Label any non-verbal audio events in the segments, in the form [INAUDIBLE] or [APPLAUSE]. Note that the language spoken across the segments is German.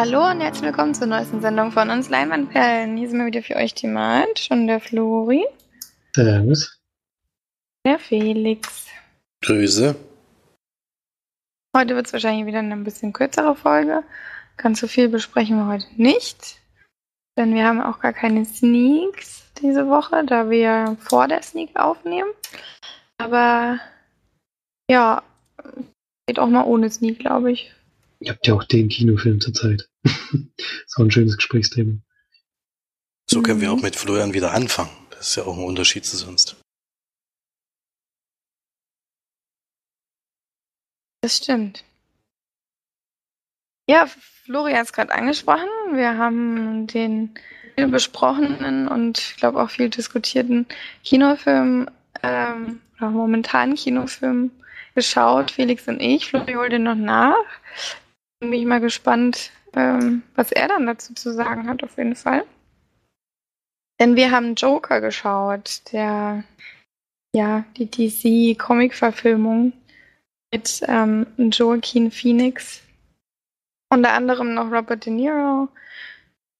Hallo und herzlich willkommen zur neuesten Sendung von uns Leinwandperlen. Hier sind wir wieder für euch die Mat, schon der Flori. Servus. Der Felix. Grüße. Heute wird es wahrscheinlich wieder eine ein bisschen kürzere Folge. Ganz so viel besprechen wir heute nicht. Denn wir haben auch gar keine Sneaks diese Woche, da wir vor der Sneak aufnehmen. Aber ja, geht auch mal ohne Sneak, glaube ich. Ihr habt ja auch den Kinofilm zurzeit. [LAUGHS] so ein schönes Gesprächsthema. So können wir auch mit Florian wieder anfangen. Das ist ja auch ein Unterschied zu sonst. Das stimmt. Ja, Florian hat es gerade angesprochen. Wir haben den viel besprochenen und ich glaube auch viel diskutierten Kinofilm ähm, oder momentanen Kinofilm geschaut, Felix und ich. Florian holt den noch nach. Bin ich mal gespannt, ähm, was er dann dazu zu sagen hat, auf jeden Fall. Denn wir haben Joker geschaut, der ja die DC-Comic-Verfilmung mit ähm, Joaquin Phoenix. Unter anderem noch Robert De Niro,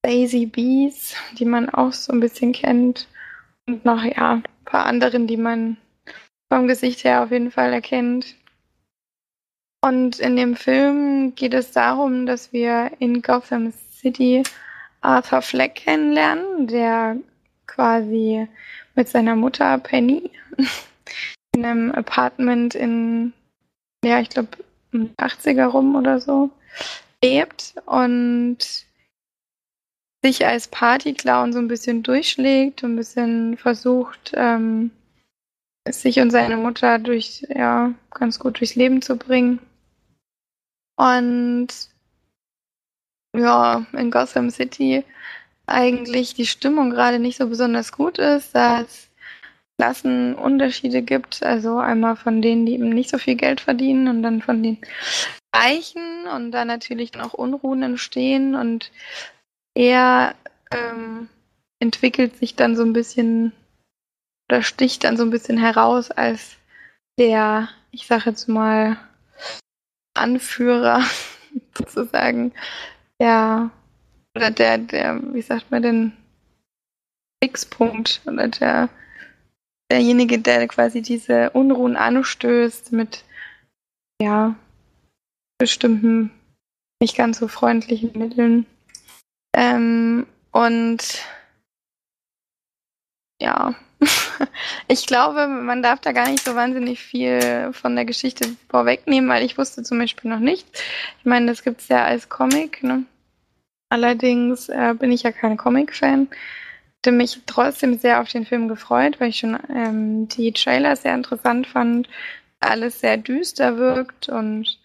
Daisy Bees, die man auch so ein bisschen kennt. Und noch, ja, ein paar anderen, die man vom Gesicht her auf jeden Fall erkennt. Und in dem Film geht es darum, dass wir in Gotham City Arthur Fleck kennenlernen, der quasi mit seiner Mutter Penny [LAUGHS] in einem Apartment in, ja, ich glaube, 80er rum oder so lebt und sich als Partyclown so ein bisschen durchschlägt, und ein bisschen versucht, ähm, sich und seine Mutter durch, ja, ganz gut durchs Leben zu bringen. Und ja, in Gotham City eigentlich die Stimmung gerade nicht so besonders gut ist, da es Klassenunterschiede gibt. Also einmal von denen, die eben nicht so viel Geld verdienen und dann von den Reichen und da natürlich dann auch Unruhen entstehen und er ähm, entwickelt sich dann so ein bisschen oder sticht dann so ein bisschen heraus als der, ich sage jetzt mal, Anführer [LAUGHS] sozusagen, der oder der, der, wie sagt man denn, Fixpunkt oder der derjenige, der quasi diese Unruhen anstößt mit ja bestimmten nicht ganz so freundlichen Mitteln. Ähm, und ja, [LAUGHS] ich glaube, man darf da gar nicht so wahnsinnig viel von der Geschichte vorwegnehmen, weil ich wusste zum Beispiel noch nicht. Ich meine, das gibt es ja als Comic. Ne? Allerdings äh, bin ich ja kein Comic-Fan. Hatte mich trotzdem sehr auf den Film gefreut, weil ich schon ähm, die Trailer sehr interessant fand. Alles sehr düster wirkt und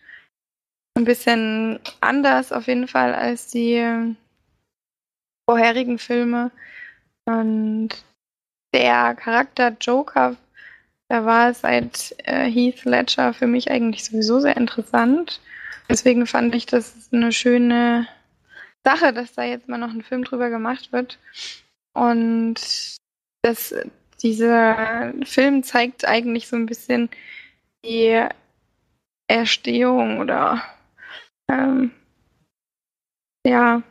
ein bisschen anders auf jeden Fall als die vorherigen Filme. Und der Charakter Joker, der war seit äh, Heath Ledger für mich eigentlich sowieso sehr interessant. Deswegen fand ich das eine schöne Sache, dass da jetzt mal noch ein Film drüber gemacht wird. Und das, dieser Film zeigt eigentlich so ein bisschen die Erstehung oder ähm, ja,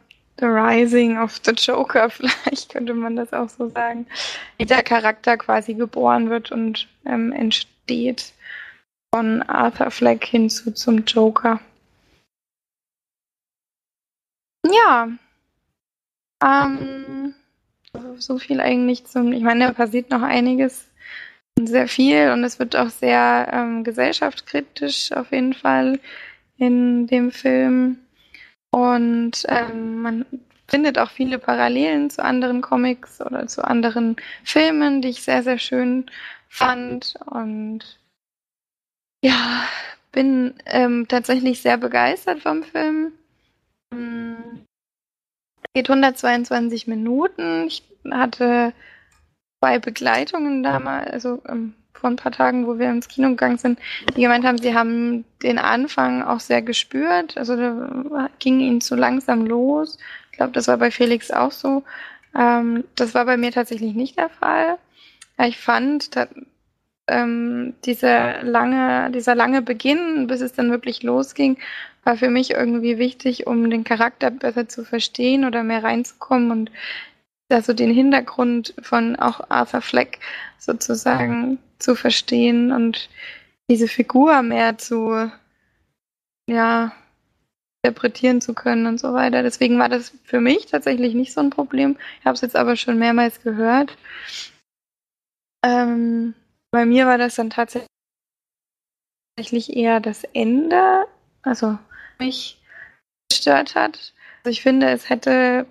The Rising of the Joker, [LAUGHS] vielleicht könnte man das auch so sagen, wie der Charakter quasi geboren wird und ähm, entsteht von Arthur Fleck hinzu zum Joker. Ja, ähm, so viel eigentlich zum, ich meine, da passiert noch einiges, sehr viel und es wird auch sehr ähm, gesellschaftskritisch auf jeden Fall in dem Film. Und ähm, man findet auch viele Parallelen zu anderen Comics oder zu anderen Filmen, die ich sehr, sehr schön fand. Und ja, bin ähm, tatsächlich sehr begeistert vom Film. Geht 122 Minuten. Ich hatte zwei Begleitungen damals, also ähm, vor ein paar Tagen, wo wir ins Kino gegangen sind, die gemeint haben, sie haben den Anfang auch sehr gespürt. Also da ging ihnen zu langsam los. Ich glaube, das war bei Felix auch so. Ähm, das war bei mir tatsächlich nicht der Fall. Ich fand, ähm, dieser lange, dieser lange Beginn, bis es dann wirklich losging, war für mich irgendwie wichtig, um den Charakter besser zu verstehen oder mehr reinzukommen und also den Hintergrund von auch Arthur Fleck sozusagen zu verstehen und diese Figur mehr zu, ja, interpretieren zu können und so weiter. Deswegen war das für mich tatsächlich nicht so ein Problem. Ich habe es jetzt aber schon mehrmals gehört. Ähm, bei mir war das dann tatsächlich eher das Ende, also mich gestört hat. Also ich finde, es hätte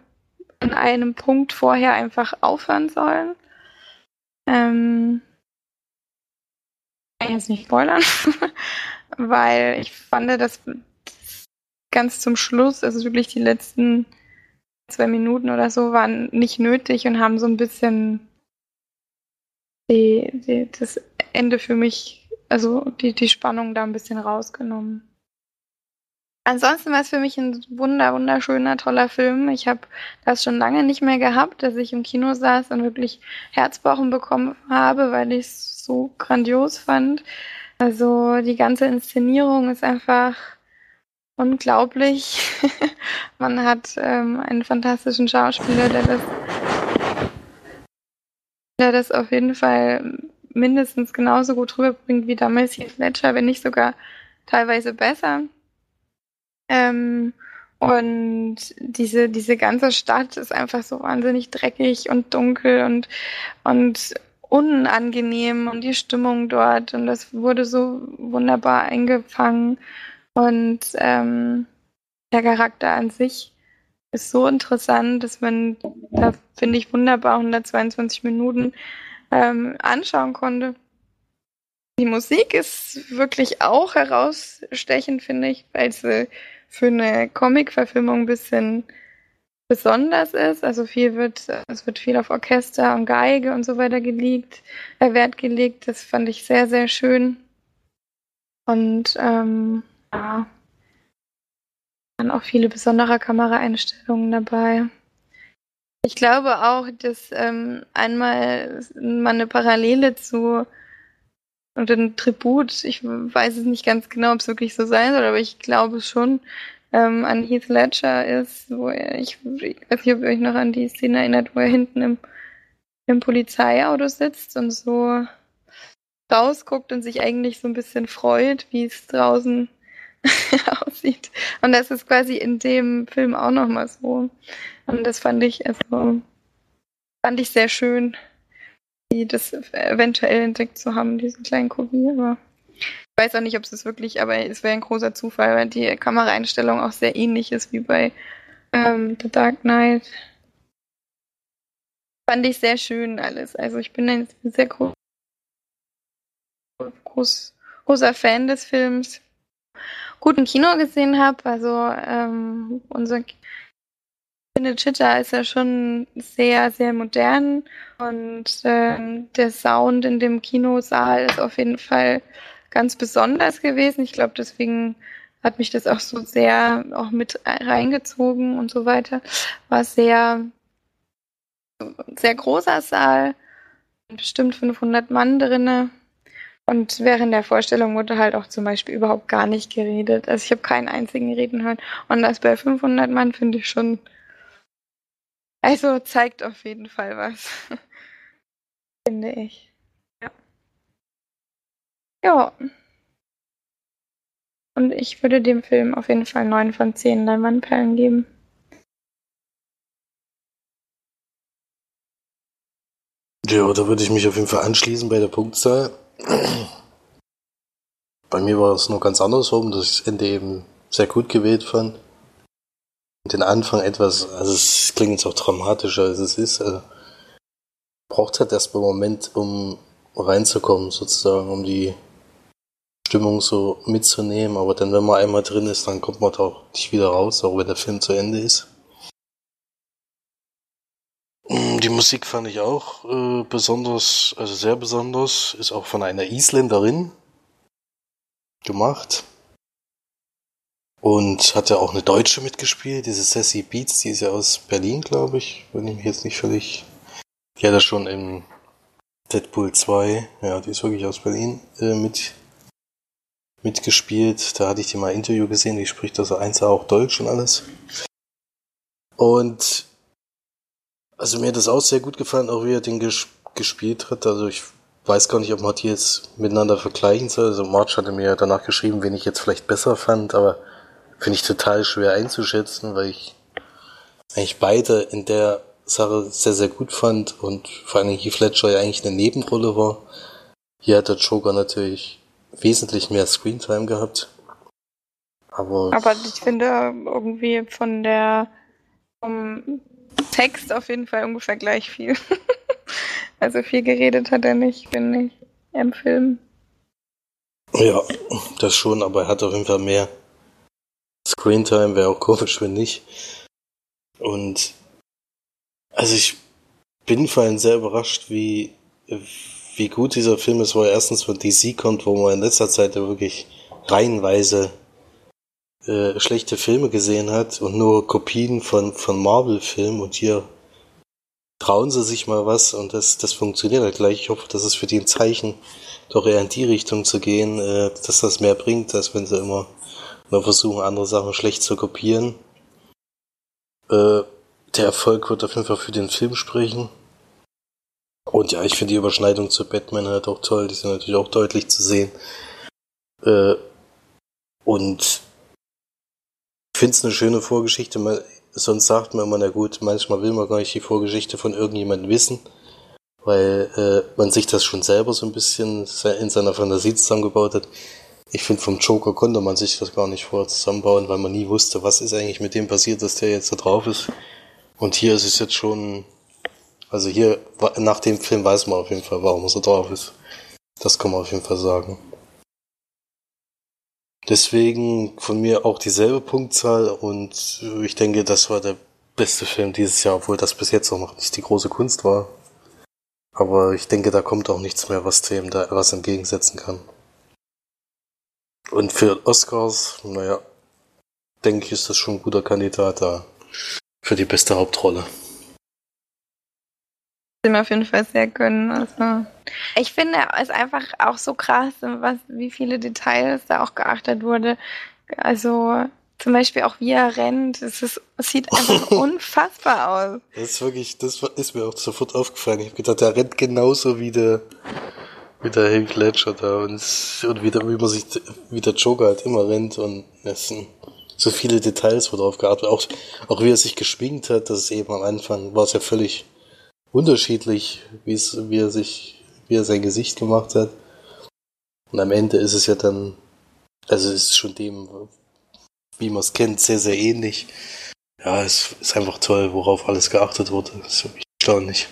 an einem Punkt vorher einfach aufhören sollen. Ähm, ich kann jetzt nicht spoilern, [LAUGHS] weil ich fand, dass ganz zum Schluss, also wirklich die letzten zwei Minuten oder so, waren nicht nötig und haben so ein bisschen die, die, das Ende für mich, also die, die Spannung da ein bisschen rausgenommen. Ansonsten war es für mich ein wunder, wunderschöner, toller Film. Ich habe das schon lange nicht mehr gehabt, dass ich im Kino saß und wirklich Herzpochen bekommen habe, weil ich es so grandios fand. Also die ganze Inszenierung ist einfach unglaublich. [LAUGHS] Man hat ähm, einen fantastischen Schauspieler, der das, der das auf jeden Fall mindestens genauso gut rüberbringt wie damals Heath Ledger, wenn nicht sogar teilweise besser. Ähm, und diese, diese ganze Stadt ist einfach so wahnsinnig dreckig und dunkel und, und unangenehm und die Stimmung dort und das wurde so wunderbar eingefangen und ähm, der Charakter an sich ist so interessant, dass man da, finde ich, wunderbar 122 Minuten ähm, anschauen konnte. Die Musik ist wirklich auch herausstechend, finde ich, weil sie für eine Comic-Verfilmung ein bisschen besonders ist. Also viel wird, es wird viel auf Orchester und Geige und so weiter gelegt, äh, Wert gelegt. Das fand ich sehr, sehr schön. Und ähm, ja, waren auch viele besondere Kameraeinstellungen dabei. Ich glaube auch, dass ähm, einmal mal eine Parallele zu und ein Tribut, ich weiß es nicht ganz genau, ob es wirklich so sein soll, aber ich glaube schon, ähm, an Heath Ledger ist, wo er, ich, ich weiß nicht, ob ihr euch noch an die Szene erinnert, wo er hinten im, im Polizeiauto sitzt und so rausguckt und sich eigentlich so ein bisschen freut, wie es draußen [LAUGHS] aussieht. Und das ist quasi in dem Film auch nochmal so. Und das fand ich, also, fand ich sehr schön, die das eventuell entdeckt zu haben, diesen kleinen Kobi. Ich weiß auch nicht, ob es das wirklich, aber es wäre ein großer Zufall, weil die Kameraeinstellung auch sehr ähnlich ist wie bei ähm, The Dark Knight. Fand ich sehr schön alles. Also ich bin ein sehr groß, groß, großer Fan des Films gut im Kino gesehen habe. Also ähm, unser Chitta ist ja schon sehr, sehr modern und ähm, der Sound in dem Kinosaal ist auf jeden Fall ganz besonders gewesen. Ich glaube, deswegen hat mich das auch so sehr auch mit reingezogen und so weiter. War sehr, sehr großer Saal, bestimmt 500 Mann drinne. Und während der Vorstellung wurde halt auch zum Beispiel überhaupt gar nicht geredet. Also ich habe keinen einzigen reden hören. Und das bei 500 Mann finde ich schon, also zeigt auf jeden Fall was. [LAUGHS] finde ich. Ja. Ja. Und ich würde dem Film auf jeden Fall 9 von 10 Leinwandperlen geben. Ja, da würde ich mich auf jeden Fall anschließen bei der Punktzahl. Bei mir war es nur ganz andersrum, dass ich das Ende eben sehr gut gewählt fand. Den Anfang etwas, also es klingt jetzt auch dramatischer als es ist. Also braucht halt erstmal einen Moment, um reinzukommen, sozusagen, um die Stimmung so mitzunehmen. Aber dann, wenn man einmal drin ist, dann kommt man da auch nicht wieder raus, auch wenn der Film zu Ende ist. Die Musik fand ich auch äh, besonders, also sehr besonders, ist auch von einer Isländerin gemacht. Und hat ja auch eine Deutsche mitgespielt, diese Sassy Beats, die ist ja aus Berlin, glaube ich, wenn ich mich jetzt nicht völlig. Die hat ja schon im Deadpool 2, ja, die ist wirklich aus Berlin, äh, mit, mitgespielt. Da hatte ich die mal ein Interview gesehen, die spricht also eins auch Deutsch und alles. Und also mir hat das auch sehr gut gefallen, auch wie er den ges gespielt hat. Also ich weiß gar nicht, ob man die jetzt miteinander vergleichen soll. Also March hatte mir danach geschrieben, wen ich jetzt vielleicht besser fand, aber finde ich total schwer einzuschätzen, weil ich eigentlich beide in der Sache sehr, sehr gut fand und vor allem Heath Ledger ja eigentlich eine Nebenrolle war. Hier hat der Joker natürlich wesentlich mehr Screentime gehabt. Aber, Aber ich finde irgendwie von der vom Text auf jeden Fall ungefähr gleich viel. [LAUGHS] also viel geredet hat er nicht, finde ich, im Film. Ja, das schon, aber er hat auf jeden Fall mehr Screentime, wäre auch komisch, wenn nicht. Und also ich bin vor allem sehr überrascht, wie, wie gut dieser Film ist, wo er erstens von DC kommt, wo man in letzter Zeit wirklich reihenweise äh, schlechte Filme gesehen hat und nur Kopien von, von Marvel-Filmen und hier trauen sie sich mal was und das, das funktioniert halt gleich. Ich hoffe, das ist für die ein Zeichen, doch eher in die Richtung zu gehen, äh, dass das mehr bringt, als wenn sie immer nur versuchen, andere Sachen schlecht zu kopieren. Äh, der Erfolg wird auf jeden Fall für den Film sprechen. Und ja, ich finde die Überschneidung zu Batman halt auch toll. Die sind natürlich auch deutlich zu sehen. Äh, und finde es eine schöne Vorgeschichte. Man, sonst sagt man immer, na gut, manchmal will man gar nicht die Vorgeschichte von irgendjemandem wissen, weil äh, man sich das schon selber so ein bisschen in seiner Fantasie zusammengebaut hat. Ich finde, vom Joker konnte man sich das gar nicht vorher zusammenbauen, weil man nie wusste, was ist eigentlich mit dem passiert, dass der jetzt da drauf ist. Und hier ist es jetzt schon, also hier, nach dem Film weiß man auf jeden Fall, warum er so drauf ist. Das kann man auf jeden Fall sagen. Deswegen von mir auch dieselbe Punktzahl und ich denke, das war der beste Film dieses Jahr, obwohl das bis jetzt auch noch nicht die große Kunst war. Aber ich denke, da kommt auch nichts mehr, was dem da was entgegensetzen kann. Und für Oscars, naja, denke ich, ist das schon ein guter Kandidat da für die beste Hauptrolle sie mir auf jeden Fall sehr gönnen. Also, ich finde es einfach auch so krass, was, wie viele Details da auch geachtet wurde. Also zum Beispiel auch wie er rennt. Es, ist, es sieht einfach [LAUGHS] unfassbar aus. Das ist wirklich, das ist mir auch sofort aufgefallen. Ich habe gedacht, der rennt genauso wie der, wie der Heath Ledger da und, und wie, der, wie man sich, wie der Joker halt immer rennt und es sind so viele Details, wo drauf geachtet auch, auch wie er sich geschwingt hat, das ist eben am Anfang, war es ja völlig unterschiedlich, wie es, wie er sich, wie er sein Gesicht gemacht hat. Und am Ende ist es ja dann, also es ist schon dem, wie man es kennt, sehr, sehr ähnlich. Ja, es ist einfach toll, worauf alles geachtet wurde. Das ist wirklich erstaunlich.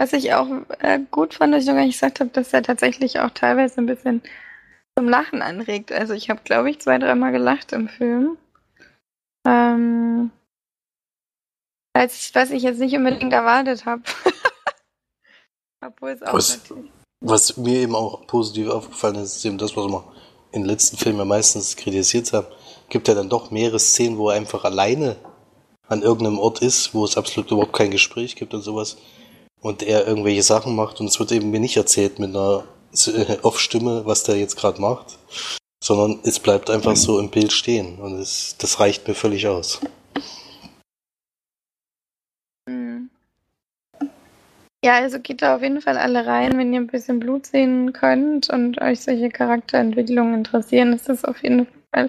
Was ich auch äh, gut fand, was ich noch gar nicht gesagt habe, dass er tatsächlich auch teilweise ein bisschen zum Lachen anregt. Also ich habe, glaube ich, zwei, dreimal gelacht im Film. Ähm, als was ich jetzt nicht unbedingt erwartet habe. [LAUGHS] Obwohl es auch was, was mir eben auch positiv aufgefallen ist, ist eben das, was man in den letzten Filmen meistens kritisiert hat. Gibt ja dann doch mehrere Szenen, wo er einfach alleine an irgendeinem Ort ist, wo es absolut überhaupt kein Gespräch gibt und sowas. Und er irgendwelche Sachen macht und es wird eben mir nicht erzählt mit einer [LAUGHS] Off-Stimme, was der jetzt gerade macht, sondern es bleibt einfach so im Bild stehen und es, das reicht mir völlig aus. Ja, also geht da auf jeden Fall alle rein, wenn ihr ein bisschen Blut sehen könnt und euch solche Charakterentwicklungen interessieren, ist das auf jeden Fall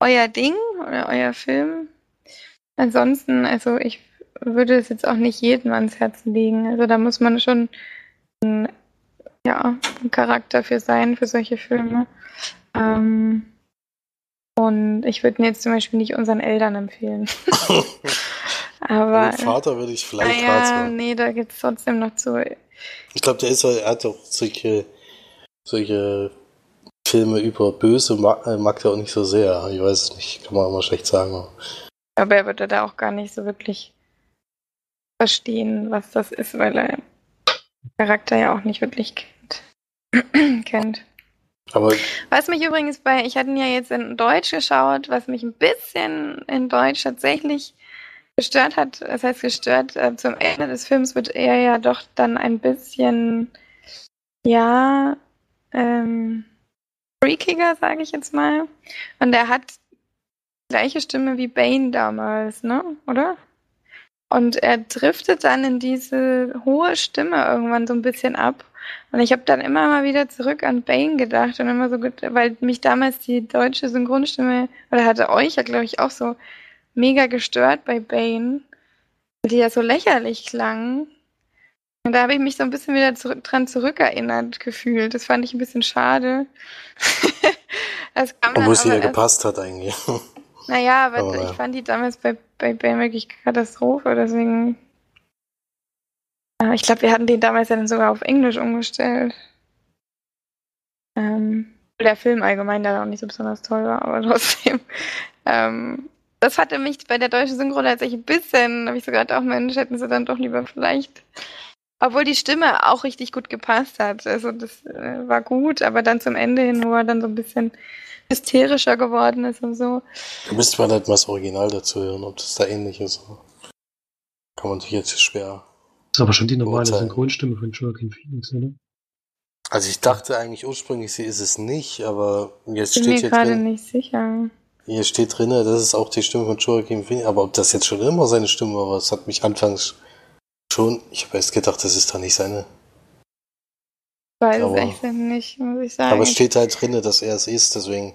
euer Ding oder euer Film. Ansonsten, also ich würde es jetzt auch nicht jedem ans Herz legen. Also da muss man schon ein, ja, ein Charakter für sein, für solche Filme. Ähm, und ich würde ihn jetzt zum Beispiel nicht unseren Eltern empfehlen. [LAUGHS] Aber. Den Vater würde ich vielleicht ja, raten. Nee, da geht es trotzdem noch zu. Ich glaube, der ist er hat auch solche, solche Filme über Böse mag, äh, mag er auch nicht so sehr. Ich weiß es nicht, kann man immer schlecht sagen. Aber er würde da auch gar nicht so wirklich verstehen, was das ist, weil er Charakter ja auch nicht wirklich kennt. [CLEARS THROAT] kennt. Aber was mich übrigens bei, ich hatte ihn ja jetzt in Deutsch geschaut, was mich ein bisschen in Deutsch tatsächlich gestört hat, das heißt gestört, äh, zum Ende des Films wird er ja doch dann ein bisschen ja, ähm, freakiger, sage ich jetzt mal. Und er hat die gleiche Stimme wie Bane damals, ne? Oder? Und er driftet dann in diese hohe Stimme irgendwann so ein bisschen ab. Und ich habe dann immer mal wieder zurück an Bane gedacht und immer so, weil mich damals die deutsche Synchronstimme, oder hatte euch ja, glaube ich, auch so mega gestört bei Bane, die ja so lächerlich klang. Und da habe ich mich so ein bisschen wieder zurück, dran zurückerinnert gefühlt. Das fand ich ein bisschen schade. [LAUGHS] das kam Obwohl sie ja gepasst hat eigentlich. [LAUGHS] Naja, aber, aber ich fand die damals bei, bei Bane wirklich Katastrophe, deswegen. ich glaube, wir hatten den damals ja dann sogar auf Englisch umgestellt. Ähm, der Film allgemein da auch nicht so besonders toll war, aber [LAUGHS] trotzdem. Ähm, das hatte mich bei der deutschen Synchro tatsächlich ein bisschen, habe ich so gedacht, auch Mensch, hätten sie dann doch lieber vielleicht. Obwohl die Stimme auch richtig gut gepasst hat. Also das äh, war gut, aber dann zum Ende hin, wo er dann so ein bisschen hysterischer geworden ist und so. Du müsst mal halt mal das Original dazu hören, ob das da ähnlich ist. Kann man sich jetzt schwer. Das ist aber schon die normale beurteilen. Synchronstimme von Joaquin Phoenix, oder? Also ich dachte eigentlich ursprünglich, sie ist es nicht, aber jetzt Bin steht hier gerade drin. nicht sicher. Hier steht drin, das ist auch die Stimme von Joaquin Phoenix, aber ob das jetzt schon immer seine Stimme war, das hat mich anfangs schon, ich habe erst gedacht, das ist da nicht seine. Weiß aber, echt nicht, muss ich sagen. Aber es steht halt drin, dass er es ist, deswegen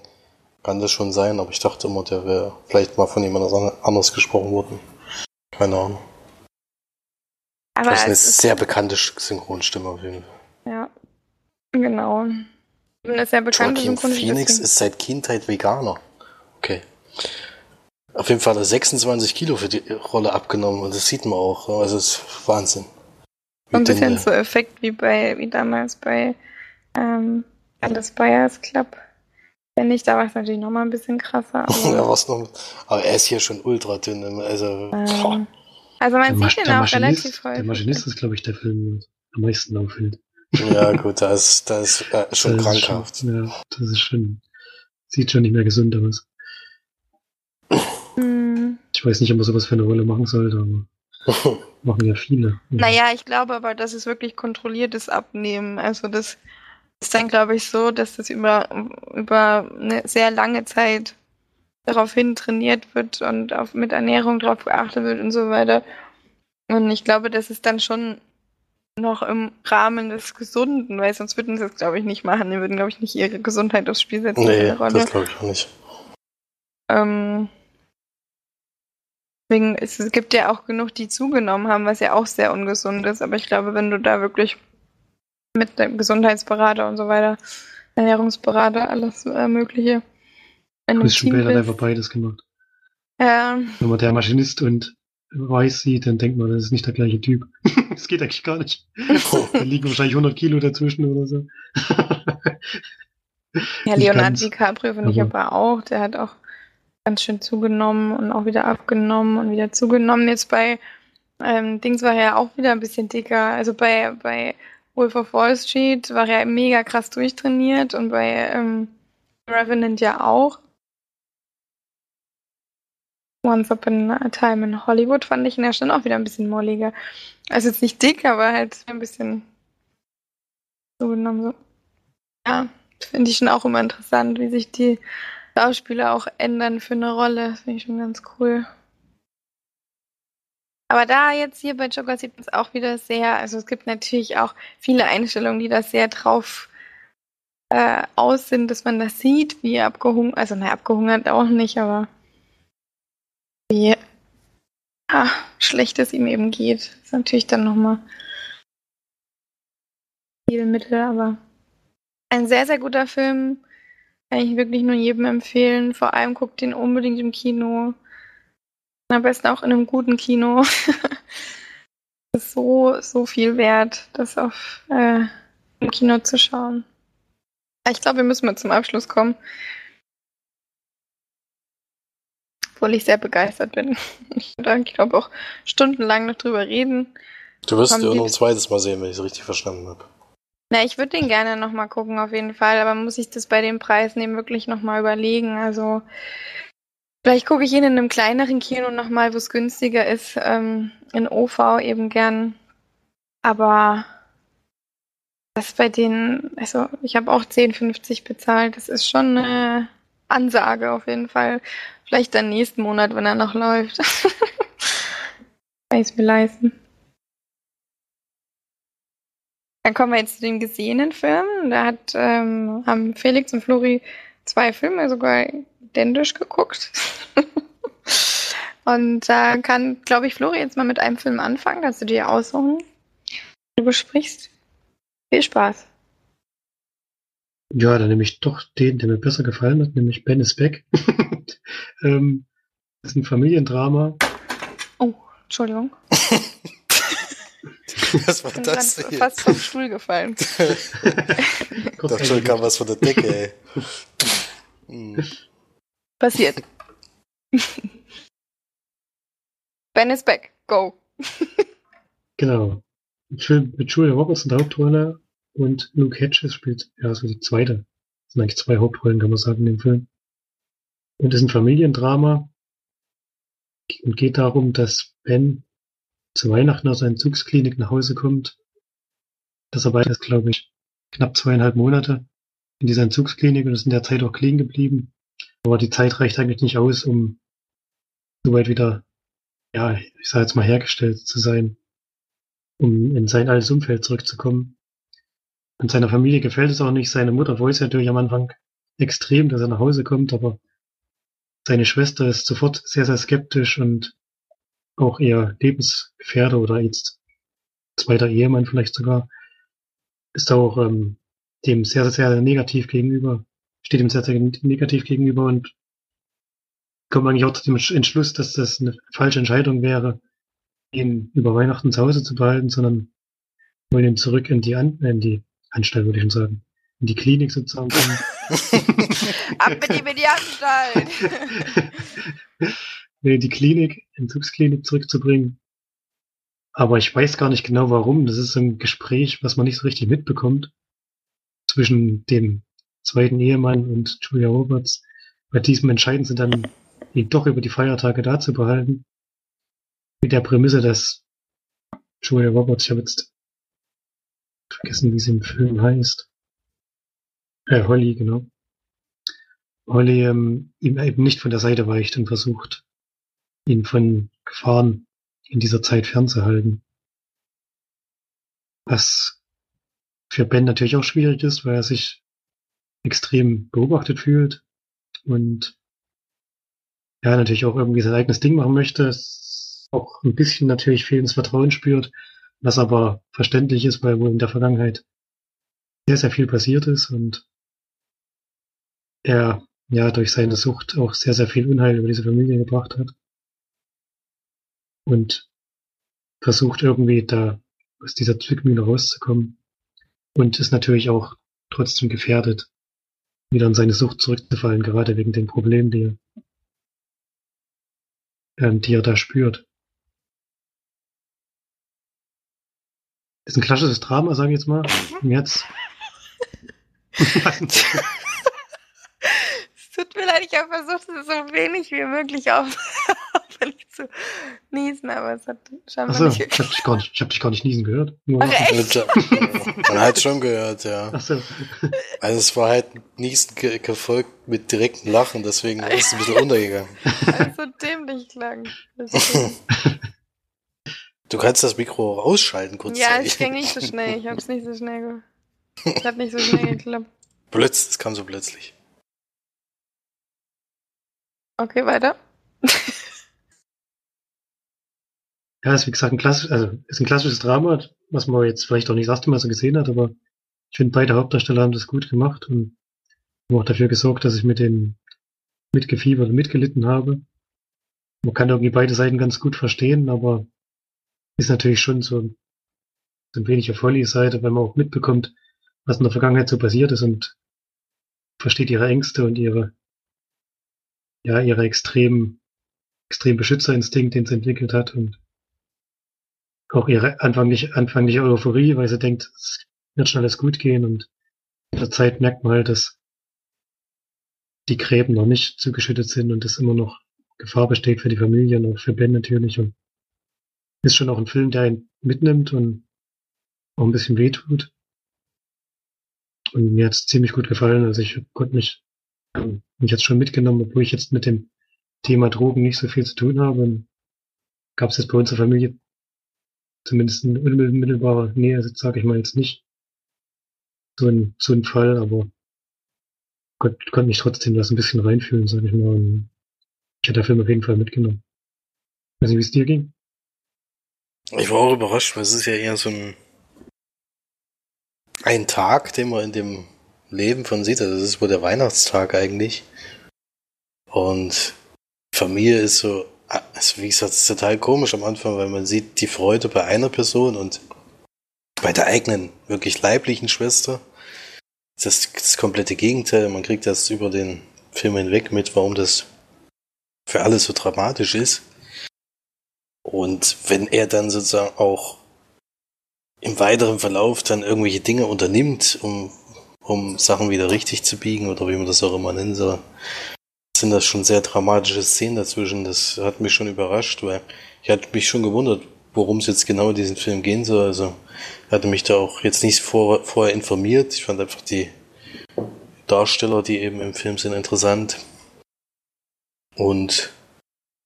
kann das schon sein, aber ich dachte immer, der wäre vielleicht mal von jemand anders gesprochen worden. Keine Ahnung. Aber das ist eine sehr bekannte Synchronstimme auf jeden Fall. Ja, genau. Eine sehr bekannte Joaquin Phoenix ist seit Kindheit Veganer. Okay. Auf jeden Fall hat er 26 Kilo für die Rolle abgenommen und das sieht man auch. Also das ist Wahnsinn. So ein bisschen so Effekt wie bei, wie damals bei ähm, Alice Buyers Club. Wenn nicht, da war es natürlich nochmal ein bisschen krasser. [LAUGHS] Aber, ja, was noch, aber er ist hier schon ultra dünn. Also, ähm, also man der sieht ihn auch relativ häufig. Der Maschinist ist, glaube ich, der Film, der am meisten auffällt. Ja, gut, da ist, da ist äh, [LAUGHS] schon das krankhaft. Ist schon, ja, das ist schon, sieht schon nicht mehr gesund aus. Hm. Ich weiß nicht, ob man sowas für eine Rolle machen sollte, aber [LAUGHS] machen ja viele. Naja, ich glaube aber, das ist wirklich kontrolliertes Abnehmen. Also das ist dann, glaube ich, so, dass das über, über eine sehr lange Zeit daraufhin trainiert wird und auf, mit Ernährung darauf geachtet wird und so weiter. Und ich glaube, das ist dann schon noch im Rahmen des Gesunden, weil sonst würden sie es, glaube ich, nicht machen. Die würden, glaube ich, nicht ihre Gesundheit aufs Spiel setzen. Nee, das glaube ich auch nicht. Ähm, deswegen, es gibt ja auch genug, die zugenommen haben, was ja auch sehr ungesund ist. Aber ich glaube, wenn du da wirklich mit dem Gesundheitsberater und so weiter, Ernährungsberater, alles äh, Mögliche. Christian Bale hat einfach beides gemacht. Ja. Wenn man der Maschinist und Weiß sieht, dann denkt man, das ist nicht der gleiche Typ. [LAUGHS] das geht eigentlich gar nicht. [LAUGHS] da liegen wahrscheinlich 100 Kilo dazwischen oder so. ja, Leonardo DiCaprio finde ich aber auch. Der hat auch ganz schön zugenommen und auch wieder abgenommen und wieder zugenommen. Jetzt bei ähm, Dings war er ja auch wieder ein bisschen dicker. Also bei, bei Wolf of Wall Street war er mega krass durchtrainiert und bei ähm, Revenant ja auch. Once Upon a Time in Hollywood fand ich ihn ja schon auch wieder ein bisschen molliger. Also jetzt nicht dick, aber halt ein bisschen so genommen. So. Ja, finde ich schon auch immer interessant, wie sich die Schauspieler auch ändern für eine Rolle. Das finde ich schon ganz cool. Aber da jetzt hier bei Joker sieht man es auch wieder sehr, also es gibt natürlich auch viele Einstellungen, die da sehr drauf äh, aus sind, dass man das sieht, wie abgehungert, also naja, abgehungert auch nicht, aber wie ah, schlecht es ihm eben geht. Das ist natürlich dann nochmal viel Mittel, aber ein sehr, sehr guter Film. Kann ich wirklich nur jedem empfehlen. Vor allem guckt ihn unbedingt im Kino. Am besten auch in einem guten Kino. [LAUGHS] das ist so, so viel wert, das auf äh, im Kino zu schauen. Ich glaube, wir müssen mal zum Abschluss kommen. Obwohl ich sehr begeistert bin. Ich glaube auch stundenlang noch drüber reden. Du wirst ihn noch ein zweites Mal sehen, wenn ich es richtig verstanden habe. Na, ich würde den gerne nochmal gucken, auf jeden Fall. Aber muss ich das bei den Preisen eben wirklich nochmal überlegen. Also, Vielleicht gucke ich ihn in einem kleineren Kino nochmal, wo es günstiger ist, ähm, in OV eben gern. Aber Das bei denen, also ich habe auch 10,50 bezahlt. Das ist schon eine Ansage auf jeden Fall. Vielleicht dann nächsten Monat, wenn er noch läuft. [LAUGHS] Kann ich es mir leisten. Dann kommen wir jetzt zu den gesehenen Filmen. Da hat, ähm, haben Felix und Flori zwei Filme sogar identisch geguckt. [LAUGHS] und da äh, kann, glaube ich, Flori jetzt mal mit einem Film anfangen. Kannst du dir aussuchen, du besprichst. Viel Spaß. Ja, dann nehme ich doch den, der mir besser gefallen hat, nämlich Ben is Back. [LAUGHS] ähm, das ist ein Familiendrama. Oh, Entschuldigung. [LAUGHS] Was war Ich bin das denn? fast vom Stuhl gefallen. Gott, [LAUGHS] Doch schon kam was von der Decke, ey. Hm. [LAUGHS] Passiert. ben is back. Go. Genau. Mit Julia Roberts in der Hauptrolle und Luke Hedges spielt ja so die zweite. Das sind eigentlich zwei Hauptrollen, kann man sagen, in dem Film. Und es ist ein Familiendrama und geht darum, dass Ben zu Weihnachten aus seiner Entzugsklinik nach Hause kommt. Das arbeitet ist, glaube ich, knapp zweieinhalb Monate in dieser Entzugsklinik und ist in der Zeit auch clean geblieben. Aber die Zeit reicht eigentlich nicht aus, um soweit wieder, ja, ich sage jetzt mal hergestellt zu sein, um in sein altes Umfeld zurückzukommen. Und seiner Familie gefällt es auch nicht. Seine Mutter wollte natürlich am Anfang extrem, dass er nach Hause kommt, aber seine Schwester ist sofort sehr, sehr skeptisch und auch eher Lebensgefährder oder jetzt zweiter Ehemann vielleicht sogar, ist auch ähm, dem sehr, sehr, sehr negativ gegenüber, steht ihm sehr, sehr negativ gegenüber und kommt eigentlich auch zu dem Entschluss, dass das eine falsche Entscheidung wäre, ihn über Weihnachten zu Hause zu behalten, sondern wollen ihn zurück in die, An in die Anstalt, würde ich schon sagen, in die Klinik sozusagen. [LAUGHS] Ab mit ihm in die Anstalt. [LAUGHS] [LAUGHS] nee, die Klinik, Entzugsklinik zurückzubringen. Aber ich weiß gar nicht genau warum. Das ist ein Gespräch, was man nicht so richtig mitbekommt. Zwischen dem zweiten Ehemann und Julia Roberts. Bei diesem entscheiden sie dann, ihn doch über die Feiertage da zu behalten. Mit der Prämisse, dass Julia Roberts, ich habe jetzt vergessen, wie sie im Film heißt. Äh, Holly, genau. Holly ähm, ihm eben nicht von der Seite weicht und versucht, ihn von Gefahren in dieser Zeit fernzuhalten. Was für Ben natürlich auch schwierig ist, weil er sich extrem beobachtet fühlt und ja, natürlich auch irgendwie sein eigenes Ding machen möchte, auch ein bisschen natürlich fehlendes Vertrauen spürt, was aber verständlich ist, weil wohl in der Vergangenheit sehr, sehr viel passiert ist und er ja durch seine Sucht auch sehr, sehr viel Unheil über diese Familie gebracht hat. Und versucht irgendwie da aus dieser Zwickmühle rauszukommen. Und ist natürlich auch trotzdem gefährdet, wieder in seine Sucht zurückzufallen, gerade wegen den Problemen, die er, ähm, die er da spürt. Ist ein klassisches Drama, sage ich jetzt mal. Mir hat's [LAUGHS] Es tut mir leid, ich habe versucht, es so wenig wie möglich auf, [LAUGHS] aufwendig zu niesen, aber es hat scheinbar Achso, nicht ich hab dich gar nicht, ich hab dich gar nicht niesen gehört. Nur Ach, echt? [LAUGHS] Man hat schon gehört, ja. Achso. Also es war halt Niesen ge gefolgt mit direktem Lachen, deswegen ist es ein bisschen untergegangen. Also dämlich klang. Du kannst das Mikro ausschalten Ja, kurzzeitig. es ging nicht so schnell. Ich habe es nicht so schnell ge Es hat nicht so schnell [LAUGHS] geklappt. Plötzlich, es kam so plötzlich. Okay, weiter. Ja, ist wie gesagt ein klassisch, also ist ein klassisches Drama, was man jetzt vielleicht auch nicht das erste Mal so gesehen hat, aber ich finde beide Hauptdarsteller haben das gut gemacht und haben auch dafür gesorgt, dass ich mit denen mitgefiebert und mitgelitten habe. Man kann irgendwie beide Seiten ganz gut verstehen, aber ist natürlich schon so, so ein wenig auf Hollys Seite, wenn man auch mitbekommt, was in der Vergangenheit so passiert ist und versteht ihre Ängste und ihre, ja, ihre extrem, extrem Beschützerinstinkt, den sie entwickelt hat und auch ihre anfängliche, anfängliche Euphorie, weil sie denkt, es wird schon alles gut gehen und mit der Zeit merkt man halt, dass die Gräben noch nicht zugeschüttet sind und es immer noch Gefahr besteht für die Familie und auch für Ben natürlich und ist schon auch ein Film, der ihn mitnimmt und auch ein bisschen wehtut. Und mir hat es ziemlich gut gefallen. Also ich konnte mich, mich jetzt schon mitgenommen, obwohl ich jetzt mit dem Thema Drogen nicht so viel zu tun habe. Gab es jetzt bei unserer Familie zumindest in unmittelbarer Nähe, also sage ich mal jetzt nicht so ein, so ein Fall, aber Gott, konnte mich trotzdem das ein bisschen reinfühlen, sage ich mal. Und ich hatte den Film auf jeden Fall mitgenommen. Weiß nicht, wie es dir ging? Ich war auch überrascht, weil es ist ja eher so ein, ein Tag, den man in dem Leben von sieht. Also das ist wohl der Weihnachtstag eigentlich. Und Familie ist so, also wie gesagt, es ist total komisch am Anfang, weil man sieht die Freude bei einer Person und bei der eigenen, wirklich leiblichen Schwester. Das ist das komplette Gegenteil. Man kriegt das über den Film hinweg mit, warum das für alle so dramatisch ist. Und wenn er dann sozusagen auch im weiteren Verlauf dann irgendwelche Dinge unternimmt, um, um Sachen wieder richtig zu biegen oder wie man das auch immer nennen soll, sind das schon sehr dramatische Szenen dazwischen. Das hat mich schon überrascht, weil ich hatte mich schon gewundert, worum es jetzt genau in diesem Film gehen soll. Also hatte mich da auch jetzt nicht vor, vorher informiert. Ich fand einfach die Darsteller, die eben im Film sind, interessant. Und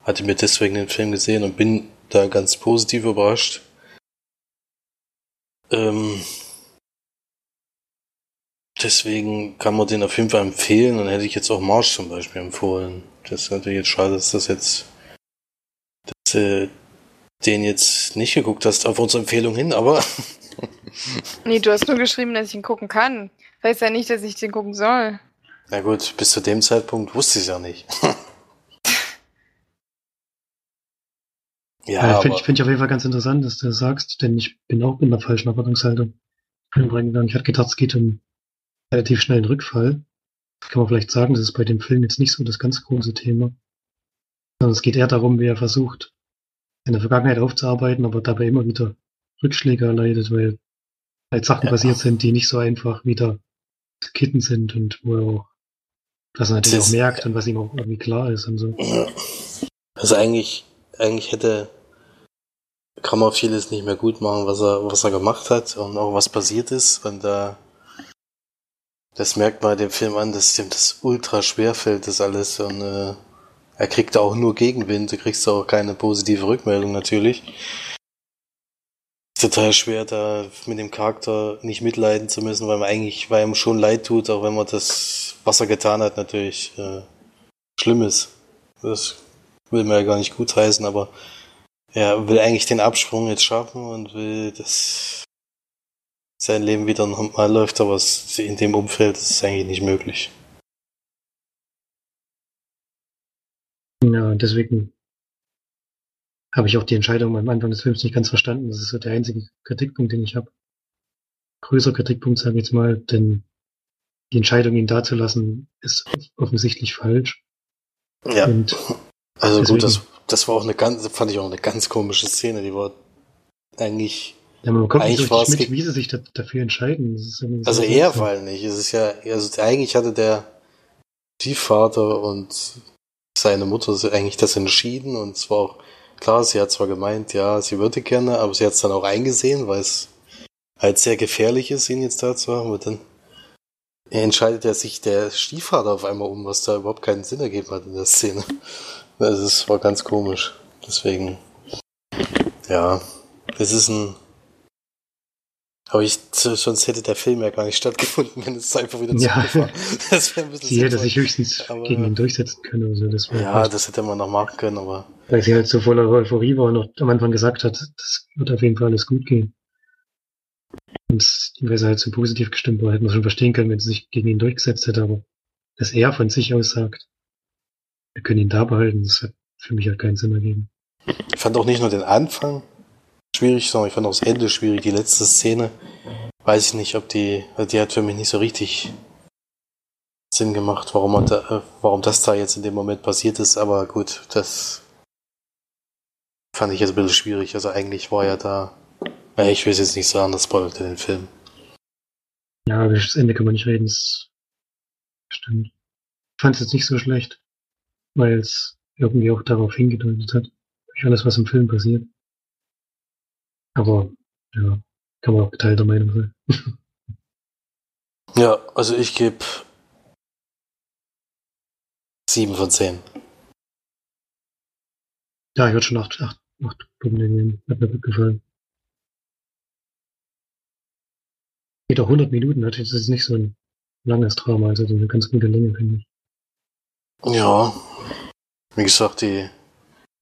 hatte mir deswegen den Film gesehen und bin da ganz positiv überrascht. Ähm, deswegen kann man den auf jeden Fall empfehlen und hätte ich jetzt auch Marsch zum Beispiel empfohlen. Das ist natürlich jetzt schade, dass das jetzt, dass du den jetzt nicht geguckt hast auf unsere Empfehlung hin, aber. [LAUGHS] nee, du hast nur geschrieben, dass ich ihn gucken kann. Das heißt ja nicht, dass ich den gucken soll. Na gut, bis zu dem Zeitpunkt wusste ich es ja nicht. [LAUGHS] Ja, äh, finde ich, find ich auf jeden Fall ganz interessant, dass du sagst, denn ich bin auch mit einer falschen Erwartungshaltung. Ich hatte gedacht, es geht um relativ schnellen Rückfall. Das kann man vielleicht sagen, das ist bei dem Film jetzt nicht so das ganz große Thema. Sondern es geht eher darum, wie er versucht, in der Vergangenheit aufzuarbeiten, aber dabei immer wieder Rückschläge erleidet, weil halt Sachen ja. passiert sind, die nicht so einfach wieder zu kitten sind und wo er auch das natürlich das auch merkt und was ihm auch irgendwie klar ist und so. Also eigentlich eigentlich hätte, kann man vieles nicht mehr gut machen, was er, was er gemacht hat und auch was passiert ist. Und da, das merkt man dem Film an, dass ihm das ultra schwer fällt, das alles. Und äh, er kriegt auch nur Gegenwind, du kriegst auch keine positive Rückmeldung natürlich. Total schwer, da mit dem Charakter nicht mitleiden zu müssen, weil man eigentlich, weil ihm schon leid tut, auch wenn man das, was er getan hat, natürlich äh, schlimm ist. Das will man ja gar nicht gutheißen, aber er will eigentlich den Absprung jetzt schaffen und will, dass sein Leben wieder normal läuft, aber in dem Umfeld ist es eigentlich nicht möglich. Ja, deswegen habe ich auch die Entscheidung am Anfang des Films nicht ganz verstanden. Das ist so der einzige Kritikpunkt, den ich habe. Größer Kritikpunkt, sage ich jetzt mal, denn die Entscheidung, ihn da zu lassen, ist offensichtlich falsch. Ja. Und also Deswegen. gut, das, das war auch eine ganz, fand ich auch eine ganz komische Szene, die war eigentlich. Ja, man kommt eigentlich nicht so mit, wie sie sich da, dafür entscheiden. also er vor allem nicht. Es ist ja, also eigentlich hatte der Stiefvater und seine Mutter eigentlich das entschieden und es war auch klar, sie hat zwar gemeint, ja, sie würde gerne, aber sie hat es dann auch eingesehen, weil es halt sehr gefährlich ist, ihn jetzt da zu haben. Und dann entscheidet ja sich der Stiefvater auf einmal um, was da überhaupt keinen Sinn ergeben hat in der Szene. Also es war ganz komisch. Deswegen, ja, es ist ein. Aber ich, sonst hätte der Film ja gar nicht stattgefunden, wenn es einfach wieder ja. war. [LAUGHS] Das wäre ein bisschen Sie hätte sich höchstens aber, gegen ihn durchsetzen können oder so. Das ja, das hätte man noch machen können, aber. Weil sie halt so voller Euphorie war und auch am Anfang gesagt hat, das wird auf jeden Fall alles gut gehen. Und weil sie halt so positiv gestimmt war, hätte man schon verstehen können, wenn sie sich gegen ihn durchgesetzt hätte, aber dass er von sich aus sagt, wir können ihn da behalten. Das hat für mich halt keinen Sinn ergeben. Ich fand auch nicht nur den Anfang schwierig, sondern ich fand auch das Ende schwierig. Die letzte Szene, weiß ich nicht, ob die, die hat für mich nicht so richtig Sinn gemacht, warum, da, äh, warum das da jetzt in dem Moment passiert ist. Aber gut, das fand ich jetzt ein bisschen schwierig. Also eigentlich war ja da, ich will es jetzt nicht sagen, das spoilerte den Film. Ja, das Ende kann man nicht reden, das stimmt. Ich fand es jetzt nicht so schlecht weil es irgendwie auch darauf hingedeutet hat, durch alles, was im Film passiert. Aber ja, kann man auch geteilter Meinung sein. Ja, also ich gebe 7 von 10. Ja, ich würde schon 8, 8, 8 Punkte geben. Hat mir gut gefallen. Geht auch 100 Minuten, natürlich. Das ist nicht so ein langes Drama, also eine ganz gute Länge, finde ich. Ja, wie gesagt, die,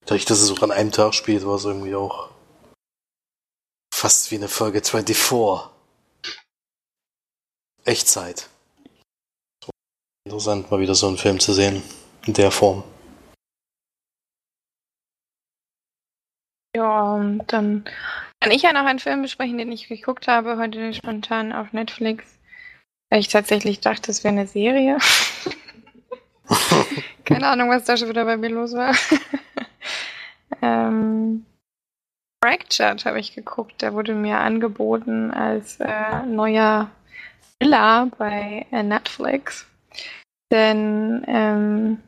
dadurch, dass es auch an einem Tag spielt, war es irgendwie auch fast wie eine Folge 24. Echtzeit. Interessant, mal wieder so einen Film zu sehen. In der Form. Ja, und dann kann ich ja noch einen Film besprechen, den ich geguckt habe, heute spontan auf Netflix. Weil ich tatsächlich dachte, es wäre eine Serie. [LAUGHS] Keine Ahnung, was da schon wieder bei mir los war. [LAUGHS] ähm, Fractured habe ich geguckt. Der wurde mir angeboten als äh, neuer Thriller bei äh, Netflix. Denn ähm,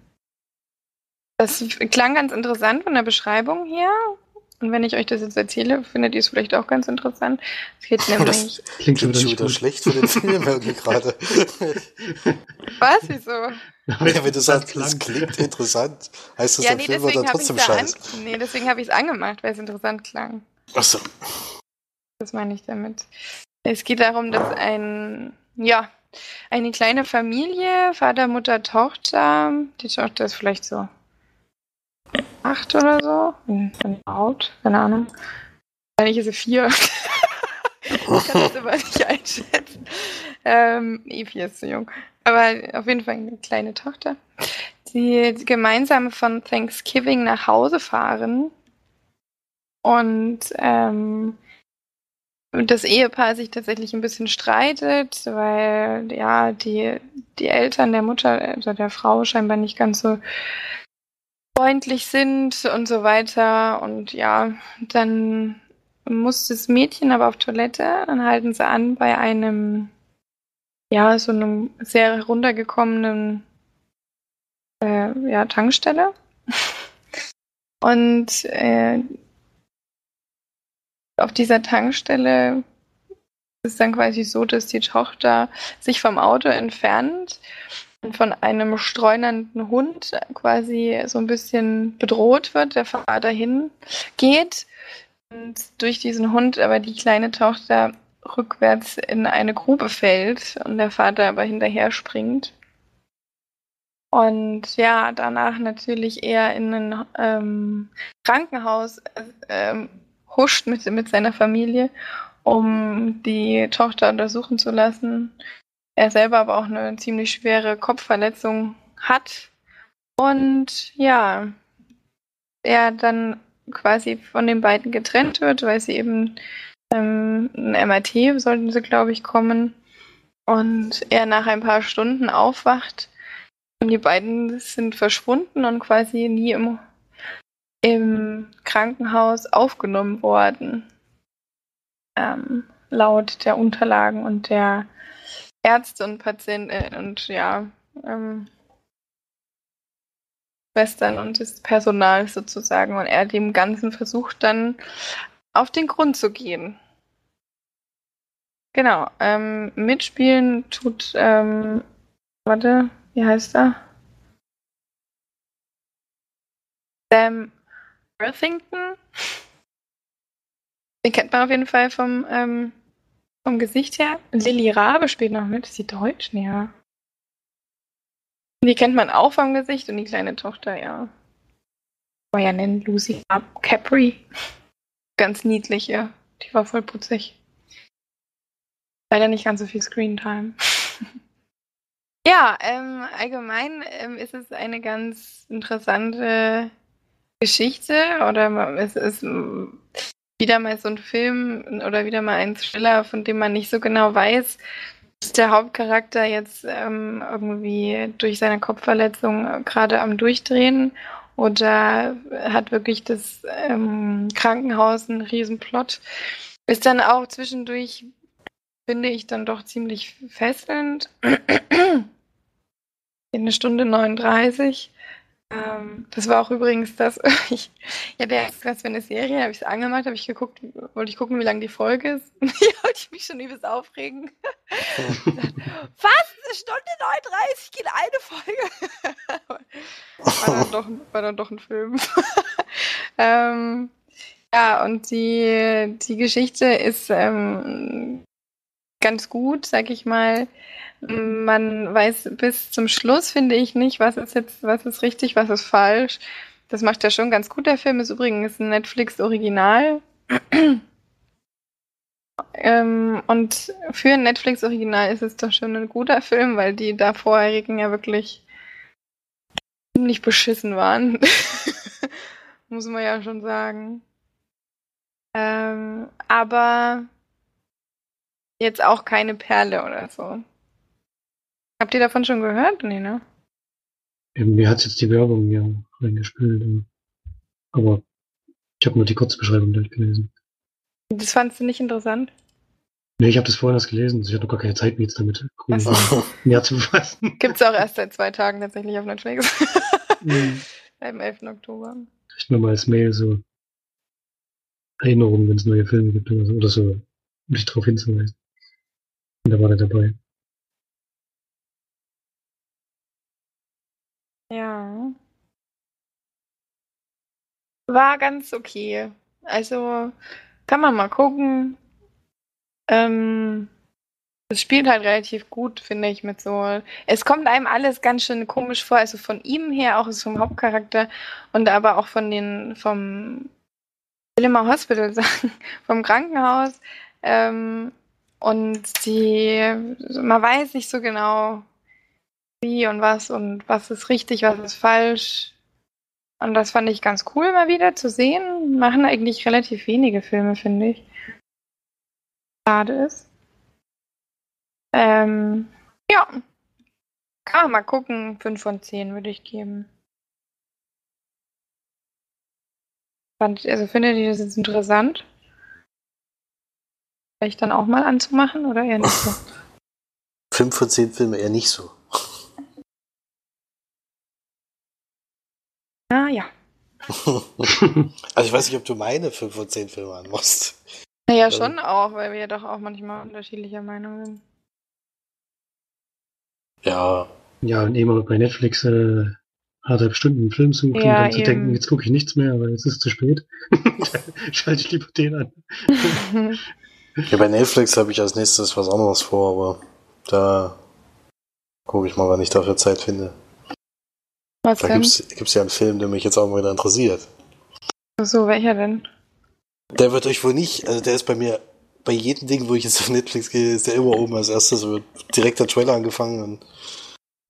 das klang ganz interessant von der Beschreibung hier. Und wenn ich euch das jetzt erzähle, findet ihr es vielleicht auch ganz interessant. Es geht [LAUGHS] nämlich. Das klingt schon wieder, wieder schlecht für den Film irgendwie [LAUGHS] gerade. Was? Wieso? Ja, wenn du sagst, es klingt interessant, heißt das, ja, der nee, Film wird dann trotzdem scheiße. An, nee, deswegen habe ich es angemacht, weil es interessant klang. Achso. Das meine ich damit. Es geht darum, dass ein, ja, eine kleine Familie, Vater, Mutter, Tochter, die Tochter ist vielleicht so acht oder so. Bin out, keine Ahnung. Wahrscheinlich ist sie vier. [LAUGHS] ich kann das immer nicht einschätzen. Ähm, Evi ist zu jung. Aber auf jeden Fall eine kleine Tochter. Die gemeinsam von Thanksgiving nach Hause fahren. Und ähm, das Ehepaar sich tatsächlich ein bisschen streitet, weil ja die, die Eltern der Mutter, also der Frau scheinbar nicht ganz so freundlich sind und so weiter. Und ja, dann muss das Mädchen aber auf Toilette, dann halten sie an bei einem, ja, so einem sehr heruntergekommenen, äh, ja, Tankstelle. [LAUGHS] Und äh, auf dieser Tankstelle ist dann quasi so, dass die Tochter sich vom Auto entfernt von einem streunernden Hund quasi so ein bisschen bedroht wird, der Vater hingeht und durch diesen Hund aber die kleine Tochter rückwärts in eine Grube fällt und der Vater aber hinterher springt. Und ja, danach natürlich eher in ein ähm, Krankenhaus ähm, huscht mit, mit seiner Familie, um die Tochter untersuchen zu lassen er selber aber auch eine ziemlich schwere Kopfverletzung hat. Und ja, er dann quasi von den beiden getrennt wird, weil sie eben ähm, ein MRT sollten sie, glaube ich, kommen. Und er nach ein paar Stunden aufwacht und die beiden sind verschwunden und quasi nie im, im Krankenhaus aufgenommen worden. Ähm, laut der Unterlagen und der Ärzte und Patienten äh, und ja, ähm, Schwestern und das Personal sozusagen und er dem Ganzen versucht dann auf den Grund zu gehen. Genau, ähm, mitspielen tut, ähm, warte, wie heißt er? Sam Worthington. Den kennt man auf jeden Fall vom ähm, vom Gesicht her. Lilly Rabe spielt noch mit. Ist sie deutsch? Ja. Die kennt man auch vom Gesicht und die kleine Tochter, ja. War ja nennen Lucy Capri. Ganz niedlich, ja. Die war voll putzig. Leider nicht ganz so viel Screentime. [LAUGHS] ja, ähm, allgemein ähm, ist es eine ganz interessante Geschichte oder es ist wieder mal so ein Film oder wieder mal ein Thriller, von dem man nicht so genau weiß, ist der Hauptcharakter jetzt ähm, irgendwie durch seine Kopfverletzung gerade am Durchdrehen oder hat wirklich das ähm, Krankenhaus einen Riesenplot. Ist dann auch zwischendurch, finde ich, dann doch ziemlich fesselnd. In [CLEARS THROAT] eine Stunde 39. Ähm, das war auch übrigens das, [LAUGHS] ich, ja, der ist was für eine Serie, habe ich es angemacht, habe ich geguckt, wollte ich gucken, wie lang die Folge ist. [LAUGHS] ja, wollte ich mich schon übelst aufregen. [LAUGHS] Was? Eine Stunde 39 geht eine Folge? war, dann doch, war dann doch ein Film. ähm, ja, und die, die Geschichte ist ähm, ganz gut, sag ich mal. Man weiß bis zum Schluss, finde ich nicht, was ist jetzt, was ist richtig, was ist falsch. Das macht er schon ganz gut. Der Film ist übrigens ein Netflix-Original. [CLEARS THROAT] ähm, und für ein Netflix-Original ist es doch schon ein guter Film, weil die da vorherigen ja wirklich ziemlich beschissen waren. [LAUGHS] Muss man ja schon sagen. Ähm, aber jetzt auch keine Perle oder so. Habt ihr davon schon gehört? Nee, ne? Mir hat jetzt die Werbung ja reingespielt. Aber ich habe nur die Kurzbeschreibung durchgelesen. Das fandst du nicht interessant? Nee, ich habe das vorhin erst gelesen. Ich hatte noch gar keine Zeit, mich jetzt damit so. mehr zu befassen. Gibt's auch erst seit zwei Tagen tatsächlich auf Netflix. mhm. [LAUGHS] Am 11. Oktober. Ich mir mal als Mail so Erinnerungen, wenn es neue Filme gibt oder so, oder so um dich darauf hinzuweisen. Und da war er dabei. Ja. War ganz okay. Also kann man mal gucken. Ähm, es spielt halt relativ gut, finde ich, mit so. Es kommt einem alles ganz schön komisch vor, also von ihm her, auch vom Hauptcharakter und aber auch von den, vom Wilma Hospital sagen, [LAUGHS] vom Krankenhaus. Ähm, und die, man weiß nicht so genau, wie und was und was ist richtig, was ist falsch. Und das fand ich ganz cool mal wieder zu sehen. Machen eigentlich relativ wenige Filme, finde ich. Schade ist. Ähm, ja. Kann man mal gucken. 5 von 10 würde ich geben. Fand, also findet ihr das jetzt interessant? Vielleicht dann auch mal anzumachen oder eher nicht so? 5 von 10 Filme eher nicht so. Ah, ja. [LAUGHS] also ich weiß nicht, ob du meine 5 von 10 Filme anmachst. Naja, also. schon auch, weil wir ja doch auch manchmal unterschiedlicher Meinung sind. Ja. Ja, und immer bei Netflix äh, anderthalb Stunden einen Film suchen ja, und dann zu denken, jetzt gucke ich nichts mehr, weil jetzt ist es zu spät. [LAUGHS] [LAUGHS] Schalte ich lieber den an. Ja, bei Netflix habe ich als nächstes was anderes vor, aber da gucke ich mal, wann ich dafür Zeit finde. Was da gibt es ja einen Film, der mich jetzt auch mal wieder interessiert. So, welcher denn? Der wird euch wohl nicht, also der ist bei mir, bei jedem Ding, wo ich jetzt auf Netflix gehe, ist der immer oben als erstes. So wird direkt der Trailer angefangen und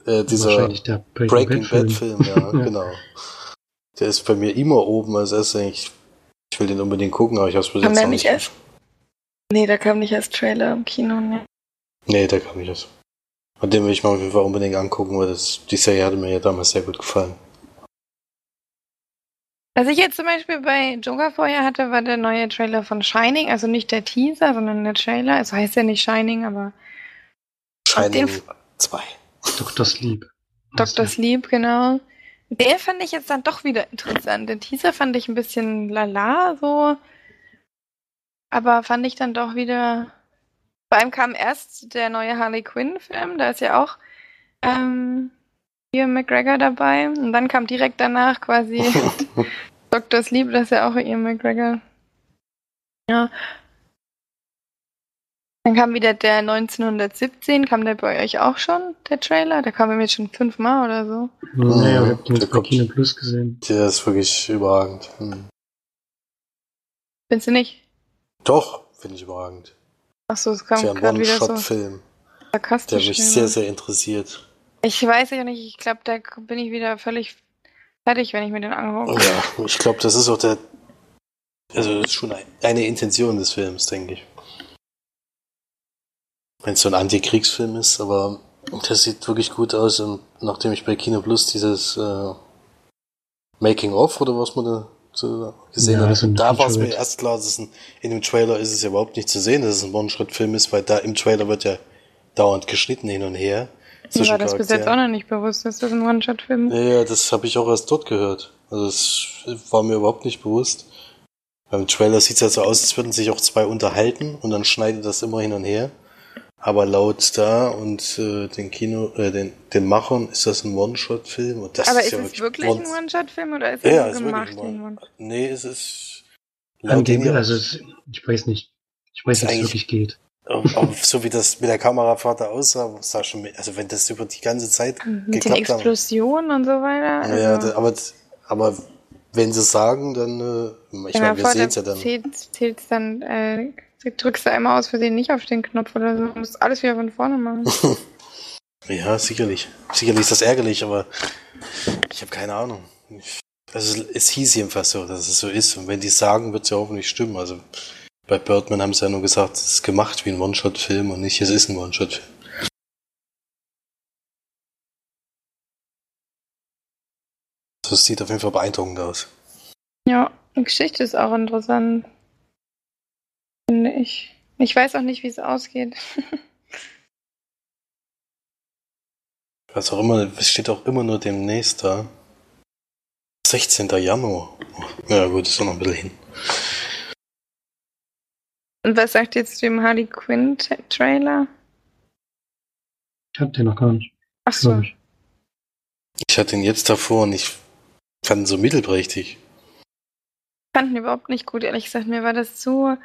äh, dieser Breaking, Breaking Bad, Film, Bad Film [LAUGHS] ja, genau. Der ist bei mir immer oben als erstes. Ich, ich will den unbedingt gucken, aber ich hab's bis jetzt noch nicht. Erst? Nee, da kam nicht als Trailer im Kino, ne? Nee, der kam nicht erst. Und den will ich mir auf jeden Fall unbedingt angucken, weil das, die Serie hatte mir ja damals sehr gut gefallen. Was ich jetzt zum Beispiel bei Joker vorher hatte, war der neue Trailer von Shining, also nicht der Teaser, sondern der Trailer. Also heißt ja nicht Shining, aber. Shining 2. Dr. Sleep. Dr. Sleep, genau. Der fand ich jetzt dann doch wieder interessant. Den Teaser fand ich ein bisschen lala, so. Aber fand ich dann doch wieder vor allem kam erst der neue Harley Quinn-Film, da ist ja auch ähm, Ian McGregor dabei. Und dann kam direkt danach quasi [LAUGHS] Dr. Sleep, das ist ja auch Ian McGregor. Ja. Dann kam wieder der 1917, kam der bei euch auch schon, der Trailer? Der kam jetzt schon fünfmal oder so. Naja, ich hab den bei Kino Plus gesehen. Der ist wirklich überragend. Hm. Findest du nicht? Doch, finde ich überragend. Achso, es kam gerade wieder so Film, der mich sehr, sehr interessiert. Ich weiß ja nicht, ich glaube, da bin ich wieder völlig fertig, wenn ich mir den angucke. Ja, ich glaube, das ist auch der, also das ist schon eine Intention des Films, denke ich. Wenn es so ein Antikriegsfilm ist, aber das sieht wirklich gut aus und nachdem ich bei Kino Plus dieses äh, Making of oder was man da so gesehen ja, habe. Da war es mir erst klar, dass ein, in dem Trailer ist es ja überhaupt nicht zu sehen, dass es ein One-Shot-Film ist, weil da im Trailer wird ja dauernd geschnitten hin und her. Mir war das bis jetzt auch noch nicht bewusst, dass das ein One-Shot-Film ist. Ja, das habe ich auch erst dort gehört. Also es war mir überhaupt nicht bewusst. Beim Trailer sieht es ja so aus, als würden sich auch zwei unterhalten und dann schneidet das immer hin und her. Aber laut Star und äh, den Kino, äh, den, den Machern ist das ein One-Shot-Film. Aber ist, ja es wirklich ein One-Shot-Film oder ist es ja, ist gemacht? Nee, es ist. An dem, also ich weiß nicht. Ich weiß, wie es wirklich geht. Aber so wie das mit der Kamerafahrt da aussah, sah schon, also wenn das über die ganze Zeit mit den Explosionen und so weiter. Also. Ja, aber, aber wenn sie sagen, dann, äh, ich meine, wir sehen es ja dann. Zählt, zählt's dann, äh, drückst du einmal aus Versehen nicht auf den Knopf oder so, du musst alles wieder von vorne machen. [LAUGHS] ja, sicherlich. Sicherlich ist das ärgerlich, aber ich habe keine Ahnung. Also es hieß jedenfalls so, dass es so ist. Und wenn die sagen, wird es ja hoffentlich stimmen. Also bei Birdman haben sie ja nur gesagt, es ist gemacht wie ein One-Shot-Film und nicht, es ist ein One-Shot-Film. Das sieht auf jeden Fall beeindruckend aus. Ja, die Geschichte ist auch interessant. Finde ich. Ich weiß auch nicht, wie es ausgeht. [LAUGHS] Was auch immer, es steht auch immer nur demnächst da. 16. Januar. Ja gut, ist doch noch ein bisschen hin. Und was sagt ihr zu dem Harley Quinn Trailer? Ich hab den noch gar nicht. Ach so. Ich. ich hatte ihn jetzt davor und ich fand ihn so mittelprächtig. Ich fand ihn überhaupt nicht gut, ehrlich gesagt. Mir war das zu,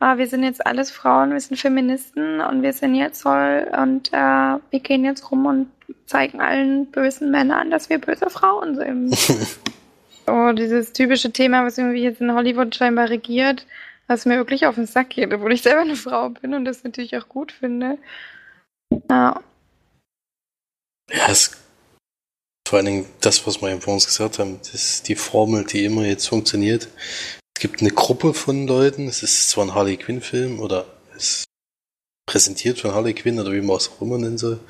wir sind jetzt alles Frauen, wir sind Feministen und wir sind jetzt toll und äh, wir gehen jetzt rum und zeigen allen bösen Männern, dass wir böse Frauen sind. [LAUGHS] so, dieses typische Thema, was irgendwie jetzt in Hollywood scheinbar regiert was mir wirklich auf den Sack geht, obwohl ich selber eine Frau bin und das natürlich auch gut finde. Ja. Ja, es, vor allen Dingen das, was wir vor uns gesagt haben, das ist die Formel, die immer jetzt funktioniert. Es gibt eine Gruppe von Leuten, es ist zwar ein Harley Quinn-Film oder es präsentiert von Harley Quinn oder wie man es auch immer nennen soll,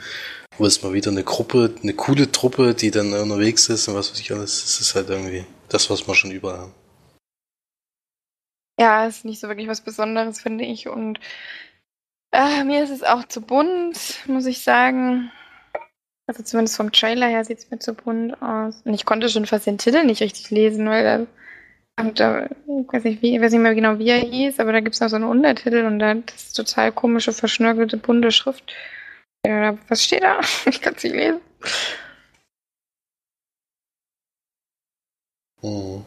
wo es mal wieder eine Gruppe, eine coole Truppe, die dann unterwegs ist und was weiß ich alles, das ist halt irgendwie das, was wir schon überall haben. Ja, ist nicht so wirklich was Besonderes, finde ich. Und äh, mir ist es auch zu bunt, muss ich sagen. Also zumindest vom Trailer her sieht es mir zu bunt aus. Und ich konnte schon fast den Titel nicht richtig lesen, weil da, und da ich weiß nicht, wie, ich weiß nicht mehr genau, wie er hieß, aber da gibt es noch so einen Untertitel und da ist total komische, verschnörkelte, bunte Schrift. Ja, was steht da? [LAUGHS] Ich kann es nicht lesen. Mhm.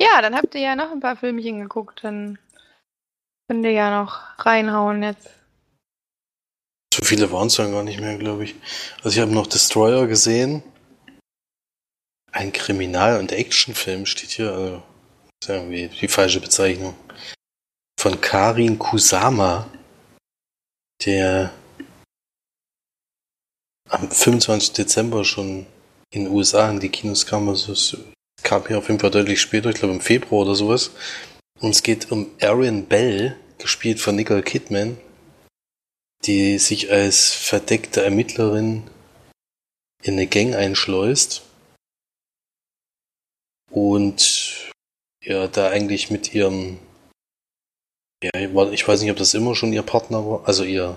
Ja, dann habt ihr ja noch ein paar Filmchen geguckt. Dann könnt ihr ja noch reinhauen jetzt. So viele waren es dann gar nicht mehr, glaube ich. Also ich habe noch Destroyer gesehen. Ein Kriminal- und Actionfilm steht hier. Also ist irgendwie die falsche Bezeichnung. Von Karin Kusama, der am 25. Dezember schon in den USA in die Kinos kam. Also kam hier auf jeden Fall deutlich später, ich glaube im Februar oder sowas. Und es geht um Erin Bell, gespielt von Nicole Kidman, die sich als verdeckte Ermittlerin in eine Gang einschleust und ja, da eigentlich mit ihrem, ja, ich weiß nicht, ob das immer schon ihr Partner war, also ihr,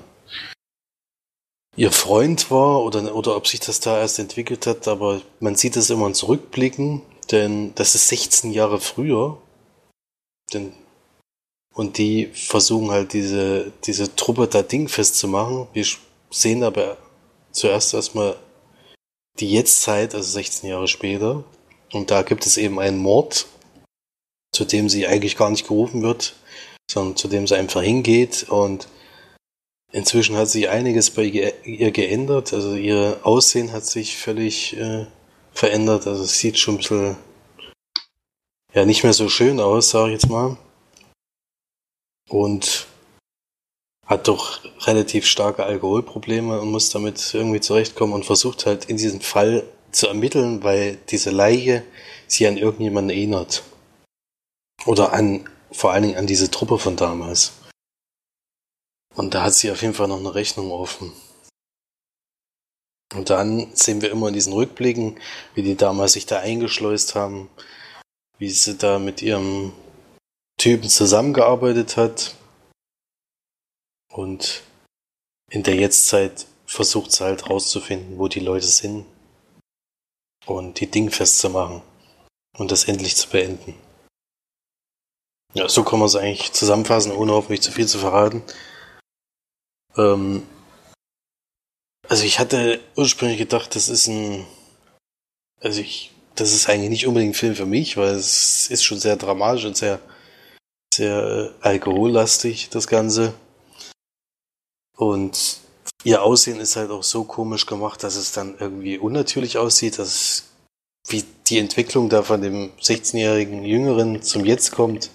ihr Freund war oder, oder ob sich das da erst entwickelt hat, aber man sieht es immer zurückblicken denn das ist 16 Jahre früher. Denn, und die versuchen halt diese, diese Truppe da Ding festzumachen. Wir sehen aber zuerst erstmal die Jetztzeit, also 16 Jahre später. Und da gibt es eben einen Mord, zu dem sie eigentlich gar nicht gerufen wird, sondern zu dem sie einfach hingeht. Und inzwischen hat sich einiges bei ihr geändert. Also ihr Aussehen hat sich völlig äh, verändert. Also es sieht schon ein bisschen ja nicht mehr so schön aus, sage ich jetzt mal. Und hat doch relativ starke Alkoholprobleme und muss damit irgendwie zurechtkommen und versucht halt in diesem Fall zu ermitteln, weil diese Leiche sie an irgendjemanden erinnert. Oder an, vor allen Dingen an diese Truppe von damals. Und da hat sie auf jeden Fall noch eine Rechnung offen. Und dann sehen wir immer in diesen Rückblicken, wie die damals sich da eingeschleust haben, wie sie da mit ihrem Typen zusammengearbeitet hat. Und in der Jetztzeit versucht sie halt rauszufinden, wo die Leute sind. Und die Ding festzumachen. Und das endlich zu beenden. Ja, so kann man es eigentlich zusammenfassen, ohne hoffentlich zu viel zu verraten. Ähm, also ich hatte ursprünglich gedacht, das ist ein, also ich, das ist eigentlich nicht unbedingt ein Film für mich, weil es ist schon sehr dramatisch und sehr, sehr äh, alkohollastig, das Ganze. Und ihr Aussehen ist halt auch so komisch gemacht, dass es dann irgendwie unnatürlich aussieht, dass wie die Entwicklung da von dem 16-jährigen Jüngeren zum Jetzt kommt,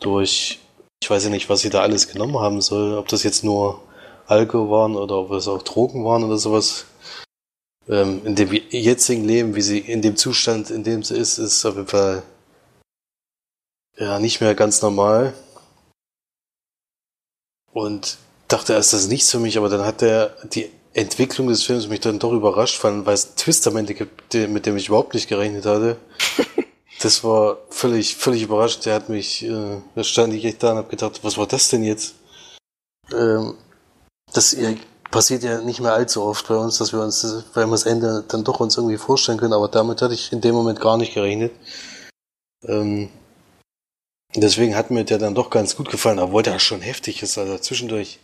durch, ich weiß ja nicht, was sie da alles genommen haben soll, ob das jetzt nur Alkohol waren oder ob es auch Drogen waren oder sowas. Ähm, in dem jetzigen Leben, wie sie in dem Zustand, in dem sie ist, ist auf jeden Fall ja nicht mehr ganz normal. Und dachte erst, das ist nichts für mich, aber dann hat der die Entwicklung des Films mich dann doch überrascht, weil es einen Twist am Ende gibt, mit dem ich überhaupt nicht gerechnet hatte. [LAUGHS] das war völlig, völlig überraschend. Der hat mich, äh, da stand ich echt da und hab gedacht, was war das denn jetzt? Ähm, das passiert ja nicht mehr allzu oft bei uns, dass wir uns, weil wir das Ende dann doch uns irgendwie vorstellen können, aber damit hatte ich in dem Moment gar nicht gerechnet. Ähm, deswegen hat mir der dann doch ganz gut gefallen, obwohl der schon heftig ist, also zwischendurch.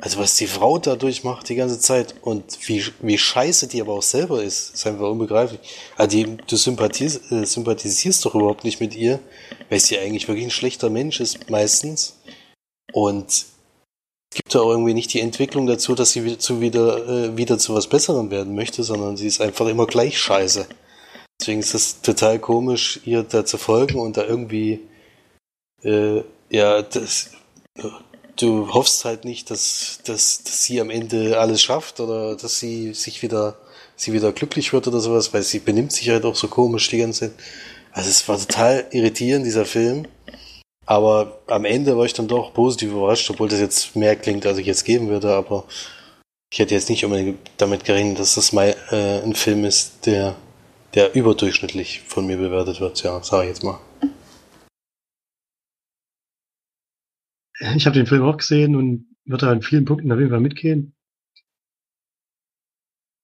Also was die Frau dadurch macht die ganze Zeit und wie, wie scheiße die aber auch selber ist, ist einfach unbegreiflich. Also die, du sympathisierst, äh, sympathisierst doch überhaupt nicht mit ihr, weil sie eigentlich wirklich ein schlechter Mensch ist meistens. Und gibt da auch irgendwie nicht die Entwicklung dazu, dass sie wieder zu, wieder, äh, wieder zu was Besserem werden möchte, sondern sie ist einfach immer gleich scheiße. Deswegen ist es total komisch, ihr da zu folgen und da irgendwie, äh, ja, das, du hoffst halt nicht, dass, dass, dass sie am Ende alles schafft oder dass sie sich wieder, sie wieder glücklich wird oder sowas, weil sie benimmt sich halt auch so komisch die ganze Zeit. Also es war total irritierend, dieser Film. Aber am Ende war ich dann doch positiv überrascht, obwohl das jetzt mehr klingt, als ich jetzt geben würde, aber ich hätte jetzt nicht unbedingt damit gerechnet, dass das mal äh, ein Film ist, der, der überdurchschnittlich von mir bewertet wird, ja, sage ich jetzt mal. [LAUGHS] Ich habe den Film auch gesehen und würde an vielen Punkten auf jeden Fall mitgehen.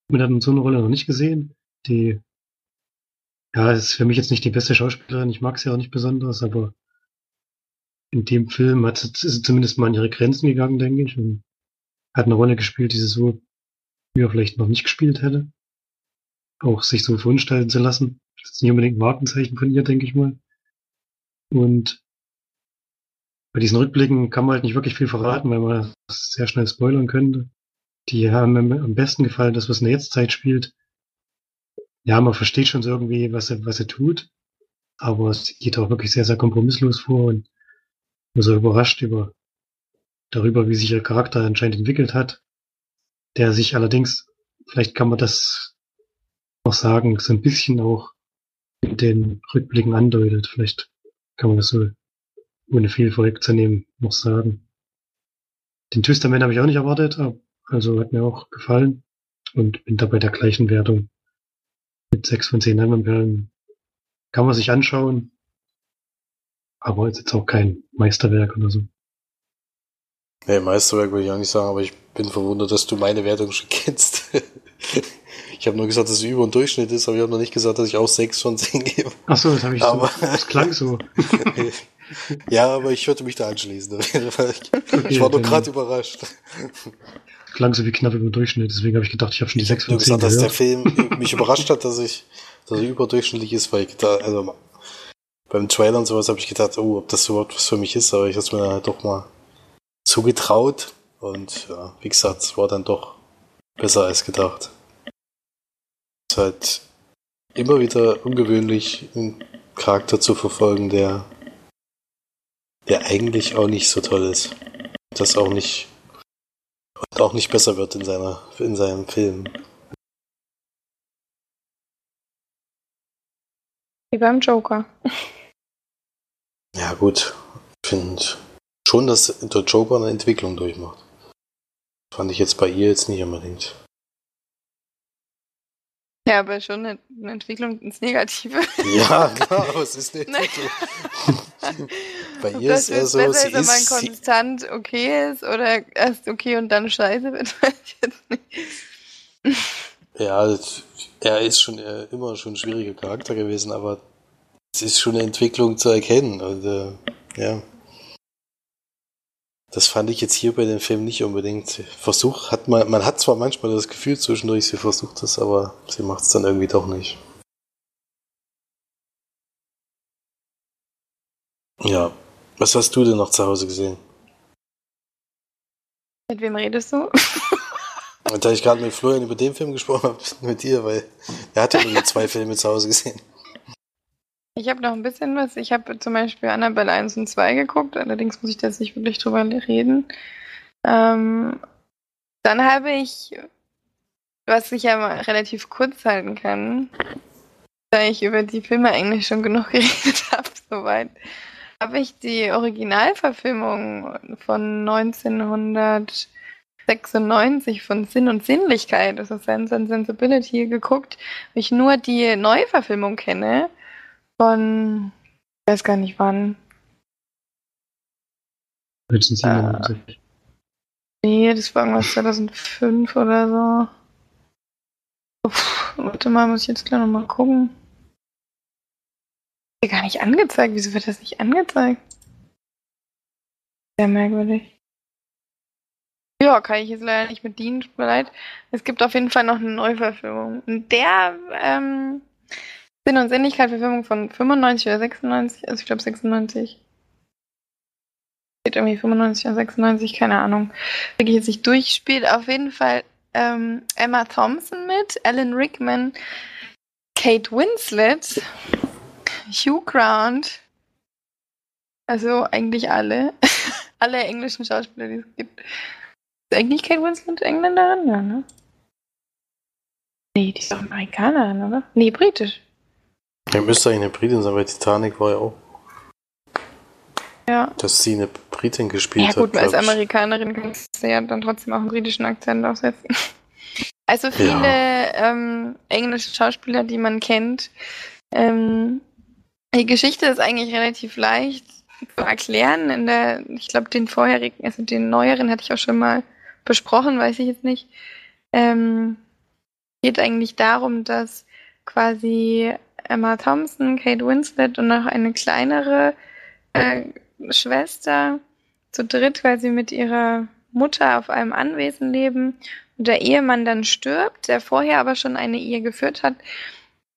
Man hat so eine Rolle noch nicht gesehen. Die, ja, ist für mich jetzt nicht die beste Schauspielerin. Ich mag sie auch nicht besonders, aber in dem Film hat sie, ist sie zumindest mal an ihre Grenzen gegangen, denke ich, und hat eine Rolle gespielt, die sie so früher vielleicht noch nicht gespielt hätte. Auch sich so verunstalten zu lassen. Das ist nicht unbedingt ein Markenzeichen von ihr, denke ich mal. Und bei diesen Rückblicken kann man halt nicht wirklich viel verraten, weil man das sehr schnell spoilern könnte. Die haben mir am besten gefallen, das, was in der Jetztzeit spielt. Ja, man versteht schon so irgendwie, was er, was er tut. Aber es geht auch wirklich sehr, sehr kompromisslos vor und nur so überrascht über, darüber, wie sich ihr Charakter anscheinend entwickelt hat, der sich allerdings, vielleicht kann man das noch sagen, so ein bisschen auch in den Rückblicken andeutet. Vielleicht kann man das so, ohne viel vorwegzunehmen, noch sagen. Den Twisterman habe ich auch nicht erwartet, also hat mir auch gefallen und bin da bei der gleichen Wertung mit sechs von zehn Heimatperlen. Kann man sich anschauen, aber ist jetzt auch kein Meisterwerk oder so. Nee, Meisterwerk würde ich auch nicht sagen, aber ich bin verwundert, dass du meine Wertung schon kennst. [LAUGHS] ich habe nur gesagt, dass es über den Durchschnitt ist, aber ich habe noch nicht gesagt, dass ich auch 6 von 10 gebe. Ach so, das habe ich aber so. Das klang so. [LAUGHS] [LAUGHS] ja, aber ich würde mich da anschließen. [LAUGHS] ich, war nur gerade überrascht. [LAUGHS] Klang so wie knapp über Durchschnitt, deswegen habe ich gedacht, ich habe schon die 6 von 10 Ich habe gesagt, dass der Film mich überrascht hat, dass ich dass er überdurchschnittlich ist, weil ich da, also beim Trailer und sowas habe ich gedacht, oh, ob das überhaupt was für mich ist, aber ich habe es mir halt doch mal zugetraut und ja, wie gesagt, es war dann doch besser als gedacht. Es ist halt immer wieder ungewöhnlich, einen Charakter zu verfolgen, der, der eigentlich auch nicht so toll ist. Das auch nicht und auch nicht besser wird in seiner in seinem Film. Wie beim Joker. Ja, gut. Ich finde schon, dass der Joker eine Entwicklung durchmacht. Fand ich jetzt bei ihr jetzt nicht unbedingt. Ja, aber schon eine, eine Entwicklung ins Negative. Ja, [LAUGHS] klar, aber es ist eine Entwicklung. [LAUGHS] bei ihr ist eher so, besser sie ist, wenn man konstant okay ist oder erst okay und dann scheiße wird, [LAUGHS] weiß ich jetzt nicht. Ja, er ist schon immer schon ein schwieriger Charakter gewesen, aber es ist schon eine Entwicklung zu erkennen. Und, äh, Ja. Das fand ich jetzt hier bei dem Film nicht unbedingt. Versuch hat man, man hat zwar manchmal das Gefühl zwischendurch, sie versucht es, aber sie macht es dann irgendwie doch nicht. Ja. Was hast du denn noch zu Hause gesehen? Mit wem redest du? Und da ich gerade mit Florian über den Film gesprochen habe, [LAUGHS] mit dir, weil er hat ja nur zwei Filme zu Hause gesehen. Ich habe noch ein bisschen was. Ich habe zum Beispiel Annabelle 1 und 2 geguckt, allerdings muss ich da jetzt nicht wirklich drüber reden. Ähm, dann habe ich, was ich ja mal relativ kurz halten kann, da ich über die Filme eigentlich schon genug [LAUGHS] geredet habe, soweit, habe ich die Originalverfilmung von 1996 von Sinn und Sinnlichkeit, also Sense and Sensibility, geguckt, weil ich nur die Neuverfilmung kenne von, ich weiß gar nicht wann. 1997. Äh, nee, das war irgendwas 2005 oder so. Uff, warte mal, muss ich jetzt gleich nochmal gucken. Wird gar nicht angezeigt. Wieso wird das nicht angezeigt? Sehr merkwürdig. Ja, kann ich jetzt leider nicht mit dienen, tut mir leid. Es gibt auf jeden Fall noch eine Neuverfilmung. Und der ähm, Sinn und Sinnlichkeit-Verfilmung von 95 oder 96, also ich glaube 96. Steht irgendwie 95 oder 96, keine Ahnung. Wirklich jetzt nicht durchspielt. Auf jeden Fall ähm, Emma Thompson mit, Alan Rickman, Kate Winslet, Hugh Grant. Also eigentlich alle. [LAUGHS] alle englischen Schauspieler, die es gibt. Ist eigentlich Kate Winslet Engländerin? Ja, ne? Nee, die ist doch Amerikanerin, oder? Nee, britisch. Ja, müsste eigentlich eine Britin sein, weil Titanic war ja auch. Ja. Dass sie eine Britin gespielt hat. Ja, gut, als Amerikanerin kannst du ja dann trotzdem auch einen britischen Akzent aufsetzen. [LAUGHS] Also viele ja. ähm, englische Schauspieler, die man kennt. Ähm, die Geschichte ist eigentlich relativ leicht zu erklären. In der, ich glaube, den vorherigen, also den neueren hatte ich auch schon mal besprochen, weiß ich jetzt nicht. Ähm, geht eigentlich darum, dass quasi Emma Thompson, Kate Winslet und noch eine kleinere äh, Schwester zu dritt quasi mit ihrer Mutter auf einem Anwesen leben und der Ehemann dann stirbt, der vorher aber schon eine Ehe geführt hat.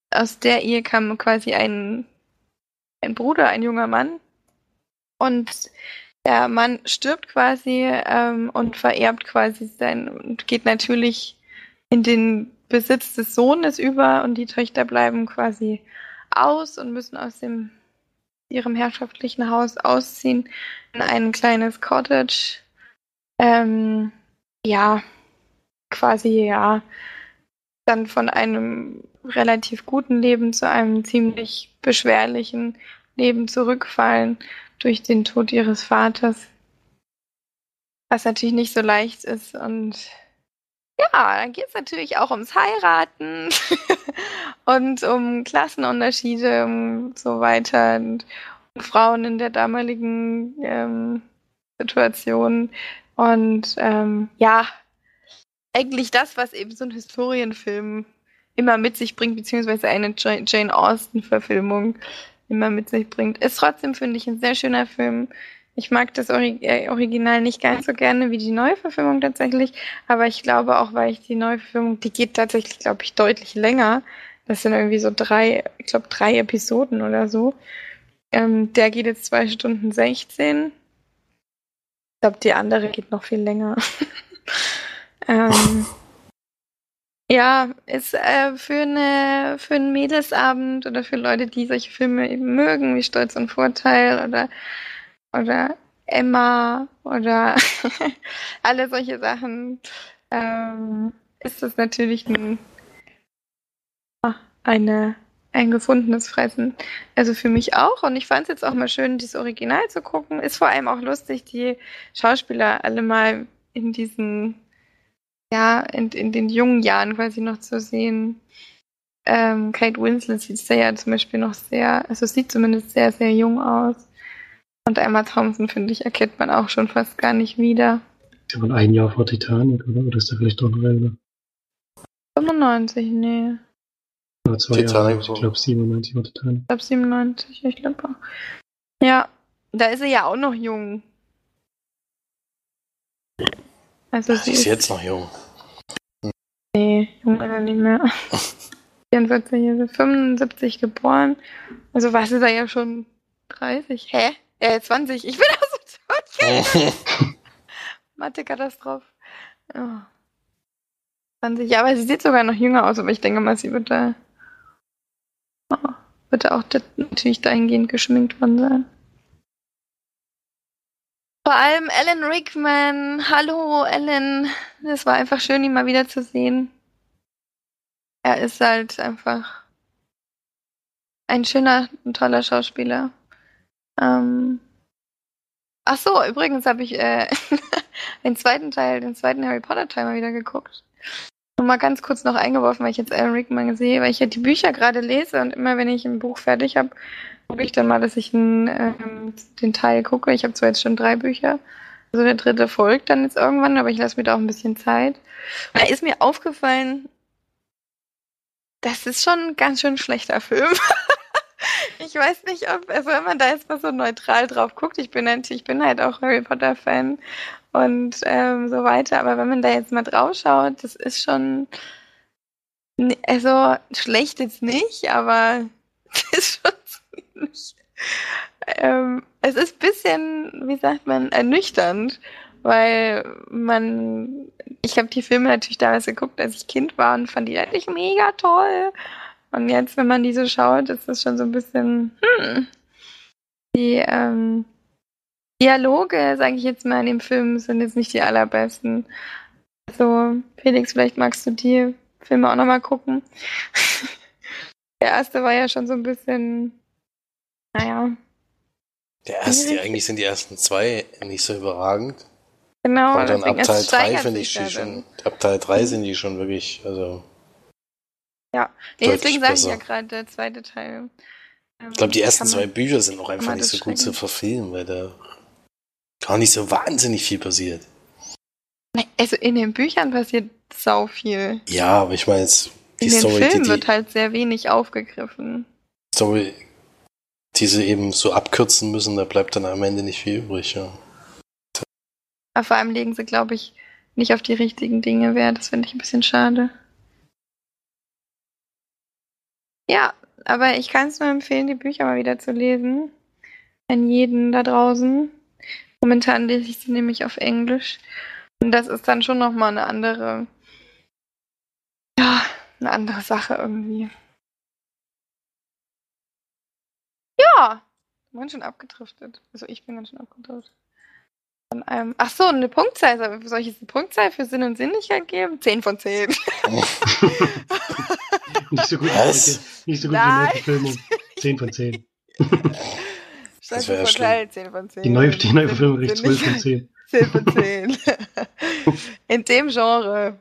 Aus der Ehe kam quasi ein, ein Bruder, ein junger Mann. Und der Mann stirbt quasi ähm, und vererbt quasi sein und geht natürlich in den Besitz des Sohnes über und die Töchter bleiben quasi aus und müssen aus dem ihrem herrschaftlichen Haus ausziehen in ein kleines Cottage. Ähm, ja, quasi ja, dann von einem relativ guten Leben zu einem ziemlich beschwerlichen Leben zurückfallen durch den Tod ihres Vaters. Was natürlich nicht so leicht ist und ja, dann geht es natürlich auch ums Heiraten [LAUGHS] und um Klassenunterschiede und so weiter und, Frauen in der damaligen ähm, Situation. Und ähm, ja, eigentlich das, was eben so ein Historienfilm immer mit sich bringt, beziehungsweise eine Jane Austen-Verfilmung immer mit sich bringt. Ist trotzdem, finde ich, ein sehr schöner Film. Ich mag das äh, Original nicht ganz so gerne wie die Neuverfilmung tatsächlich, aber ich glaube auch, weil ich die Neuverfilmung, die geht tatsächlich, glaube ich, deutlich länger. Das sind irgendwie so drei, ich glaube, drei Episoden oder so. Ähm, der geht jetzt zwei Stunden 16. Ich glaube, die andere geht noch viel länger. [LAUGHS] ähm, ja, ist äh, für, eine, für einen Mädelsabend oder für Leute, die solche Filme eben mögen, wie Stolz und Vorteil oder oder Emma oder [LAUGHS] alle solche Sachen, ähm, ist das natürlich ein, eine, ein gefundenes Fressen. Also für mich auch. Und ich fand es jetzt auch mal schön, dieses Original zu gucken. Ist vor allem auch lustig, die Schauspieler alle mal in diesen, ja, in, in den jungen Jahren quasi noch zu sehen. Ähm, Kate Winslet sieht ja zum Beispiel noch sehr, also sieht zumindest sehr, sehr jung aus. Und Emma Thompson, finde ich, erkennt man auch schon fast gar nicht wieder. Ist ja ein Jahr vor Titanic, oder? Oder ist da vielleicht doch noch älter? 95, nee. Oder zwei Titanic Jahre. Ich glaube 97 war Titanic. Ich glaube 97, ich glaube auch. Ja, Da ist sie ja auch noch jung. Also Sie ist jetzt noch jung. Nee, jung ist er nicht mehr. 44, also 75 geboren. Also was ist er ja schon 30? Hä? Äh, 20. Ich bin auch so tot. [LAUGHS] Mathe-Katastrophe. Oh. 20, ja, aber sie sieht sogar noch jünger aus, aber ich denke mal, sie wird da, oh, wird da auch natürlich dahingehend geschminkt worden sein. Vor allem Alan Rickman. Hallo, Alan. Es war einfach schön, ihn mal wieder zu sehen. Er ist halt einfach ein schöner und toller Schauspieler. Ähm Ach so, übrigens habe ich äh, [LAUGHS] den zweiten Teil, den zweiten Harry Potter Teil mal wieder geguckt. Und mal ganz kurz noch eingeworfen, weil ich jetzt Alan Rickman sehe, weil ich ja die Bücher gerade lese und immer wenn ich ein Buch fertig habe, gucke ich dann mal, dass ich einen, ähm, den Teil gucke. Ich habe zwar jetzt schon drei Bücher, also der dritte folgt dann jetzt irgendwann, aber ich lasse mir da auch ein bisschen Zeit. Und da ist mir aufgefallen, das ist schon ein ganz schön schlechter Film. [LAUGHS] ich weiß nicht, ob, also wenn man da jetzt mal so neutral drauf guckt, ich bin natürlich, ich bin halt auch Harry Potter Fan und ähm, so weiter, aber wenn man da jetzt mal drauf schaut, das ist schon, also schlecht jetzt nicht, aber [LAUGHS] das ist schon ziemlich, ähm, es ist ein bisschen, wie sagt man, ernüchternd, weil man, ich habe die Filme natürlich damals geguckt, als ich Kind war und fand die eigentlich mega toll. Und jetzt, wenn man die so schaut, ist das schon so ein bisschen, hm, die ähm, Dialoge, sage ich jetzt mal, in dem Film sind jetzt nicht die allerbesten. Also, Felix, vielleicht magst du die Filme auch nochmal gucken. [LAUGHS] Der erste war ja schon so ein bisschen, naja. Der erste, eigentlich sind die ersten zwei nicht so überragend. Genau. Und dann ab Teil es 3 steigert finde ich schon, ab Teil 3 sind die schon wirklich, also, Ja, nee, deswegen sage ich ja gerade, der zweite Teil. ähm, ich glaube, die ersten zwei Bücher sind auch einfach nicht so gut zu verfilmen, weil da gar nicht so wahnsinnig viel passiert. Also in den Büchern passiert sau viel. Ja, aber ich meine jetzt, die In den Story, Filmen die, wird die halt sehr wenig aufgegriffen. Story, die sie eben so abkürzen müssen, da bleibt dann am Ende nicht viel übrig, ja. Aber vor allem legen sie, glaube ich, nicht auf die richtigen Dinge Wert. Das finde ich ein bisschen schade. Ja, aber ich kann es nur empfehlen, die Bücher mal wieder zu lesen. An jeden da draußen. Momentan lese ich sie nämlich auf Englisch. Und das ist dann schon nochmal eine andere, ja, eine andere Sache irgendwie. Ja, sind schon abgedriftet. Also ich bin ganz schön abgedriftet. Von einem, ach so, eine Punktzahl. Soll ich jetzt eine Punktzahl für Sinn und Sinnlichkeit geben? 10 von 10. [LAUGHS] [LAUGHS] Nicht so gut, Was? nicht so gut wie Nein. die Verfilmung. 10 von 10. [LAUGHS] Das wär ja Vorteil, 10 von 10. Die neue, die neue Verfilmung kriegt 12 von Sinnlichkeit, 10. 10 von 10. [LAUGHS] In dem Genre.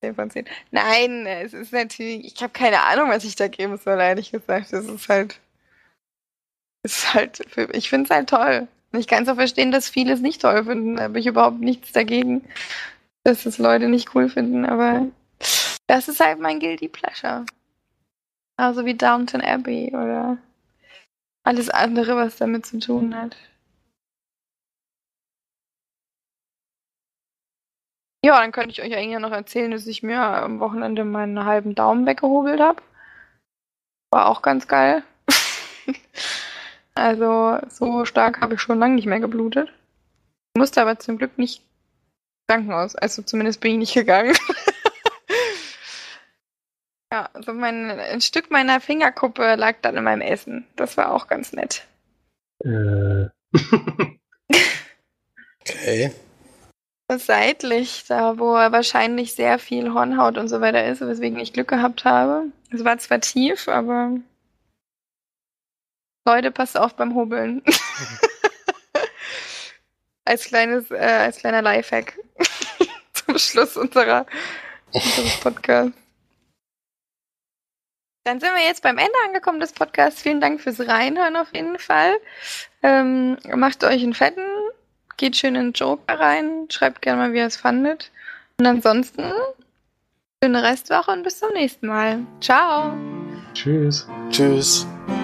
10 von 10. Nein, es ist natürlich, ich habe keine Ahnung, was ich da geben soll, ehrlich gesagt. Das ist halt, es ist halt, für- ich finde es halt toll. Und ich kann es auch verstehen, dass viele es nicht toll finden. Da habe ich überhaupt nichts dagegen, dass es Leute nicht cool finden, aber das ist halt mein Guilty Pleasure. Also wie Downton Abbey oder alles andere, was damit zu tun hat. Ja, dann könnte ich euch eigentlich noch erzählen, dass ich mir am Wochenende meinen halben Daumen weggehobelt habe. War auch ganz geil. [LAUGHS] also so stark habe ich schon lange nicht mehr geblutet. Musste aber zum Glück nicht Krankenhaus. Also zumindest bin ich nicht gegangen. [LAUGHS] ja, also mein, ein Stück meiner Fingerkuppe lag dann in meinem Essen. Das war auch ganz nett. Äh, [LAUGHS] Okay. Seitlich, da wo wahrscheinlich sehr viel Hornhaut und so weiter ist, weswegen ich Glück gehabt habe. Es war zwar tief, aber Leute, passt auf beim Hobeln. [LAUGHS] als kleines, äh, als kleiner Lifehack [LAUGHS] zum Schluss unserer, unseres Podcasts. Dann sind wir jetzt beim Ende angekommen des Podcasts. Vielen Dank fürs Reinhören auf jeden Fall. Ähm, macht euch einen fetten, geht schön in den Joker rein, schreibt gerne mal, wie ihr es fandet. Und ansonsten, schöne Restwoche und bis zum nächsten Mal. Ciao! tschüss. Tschüss. Tschüss.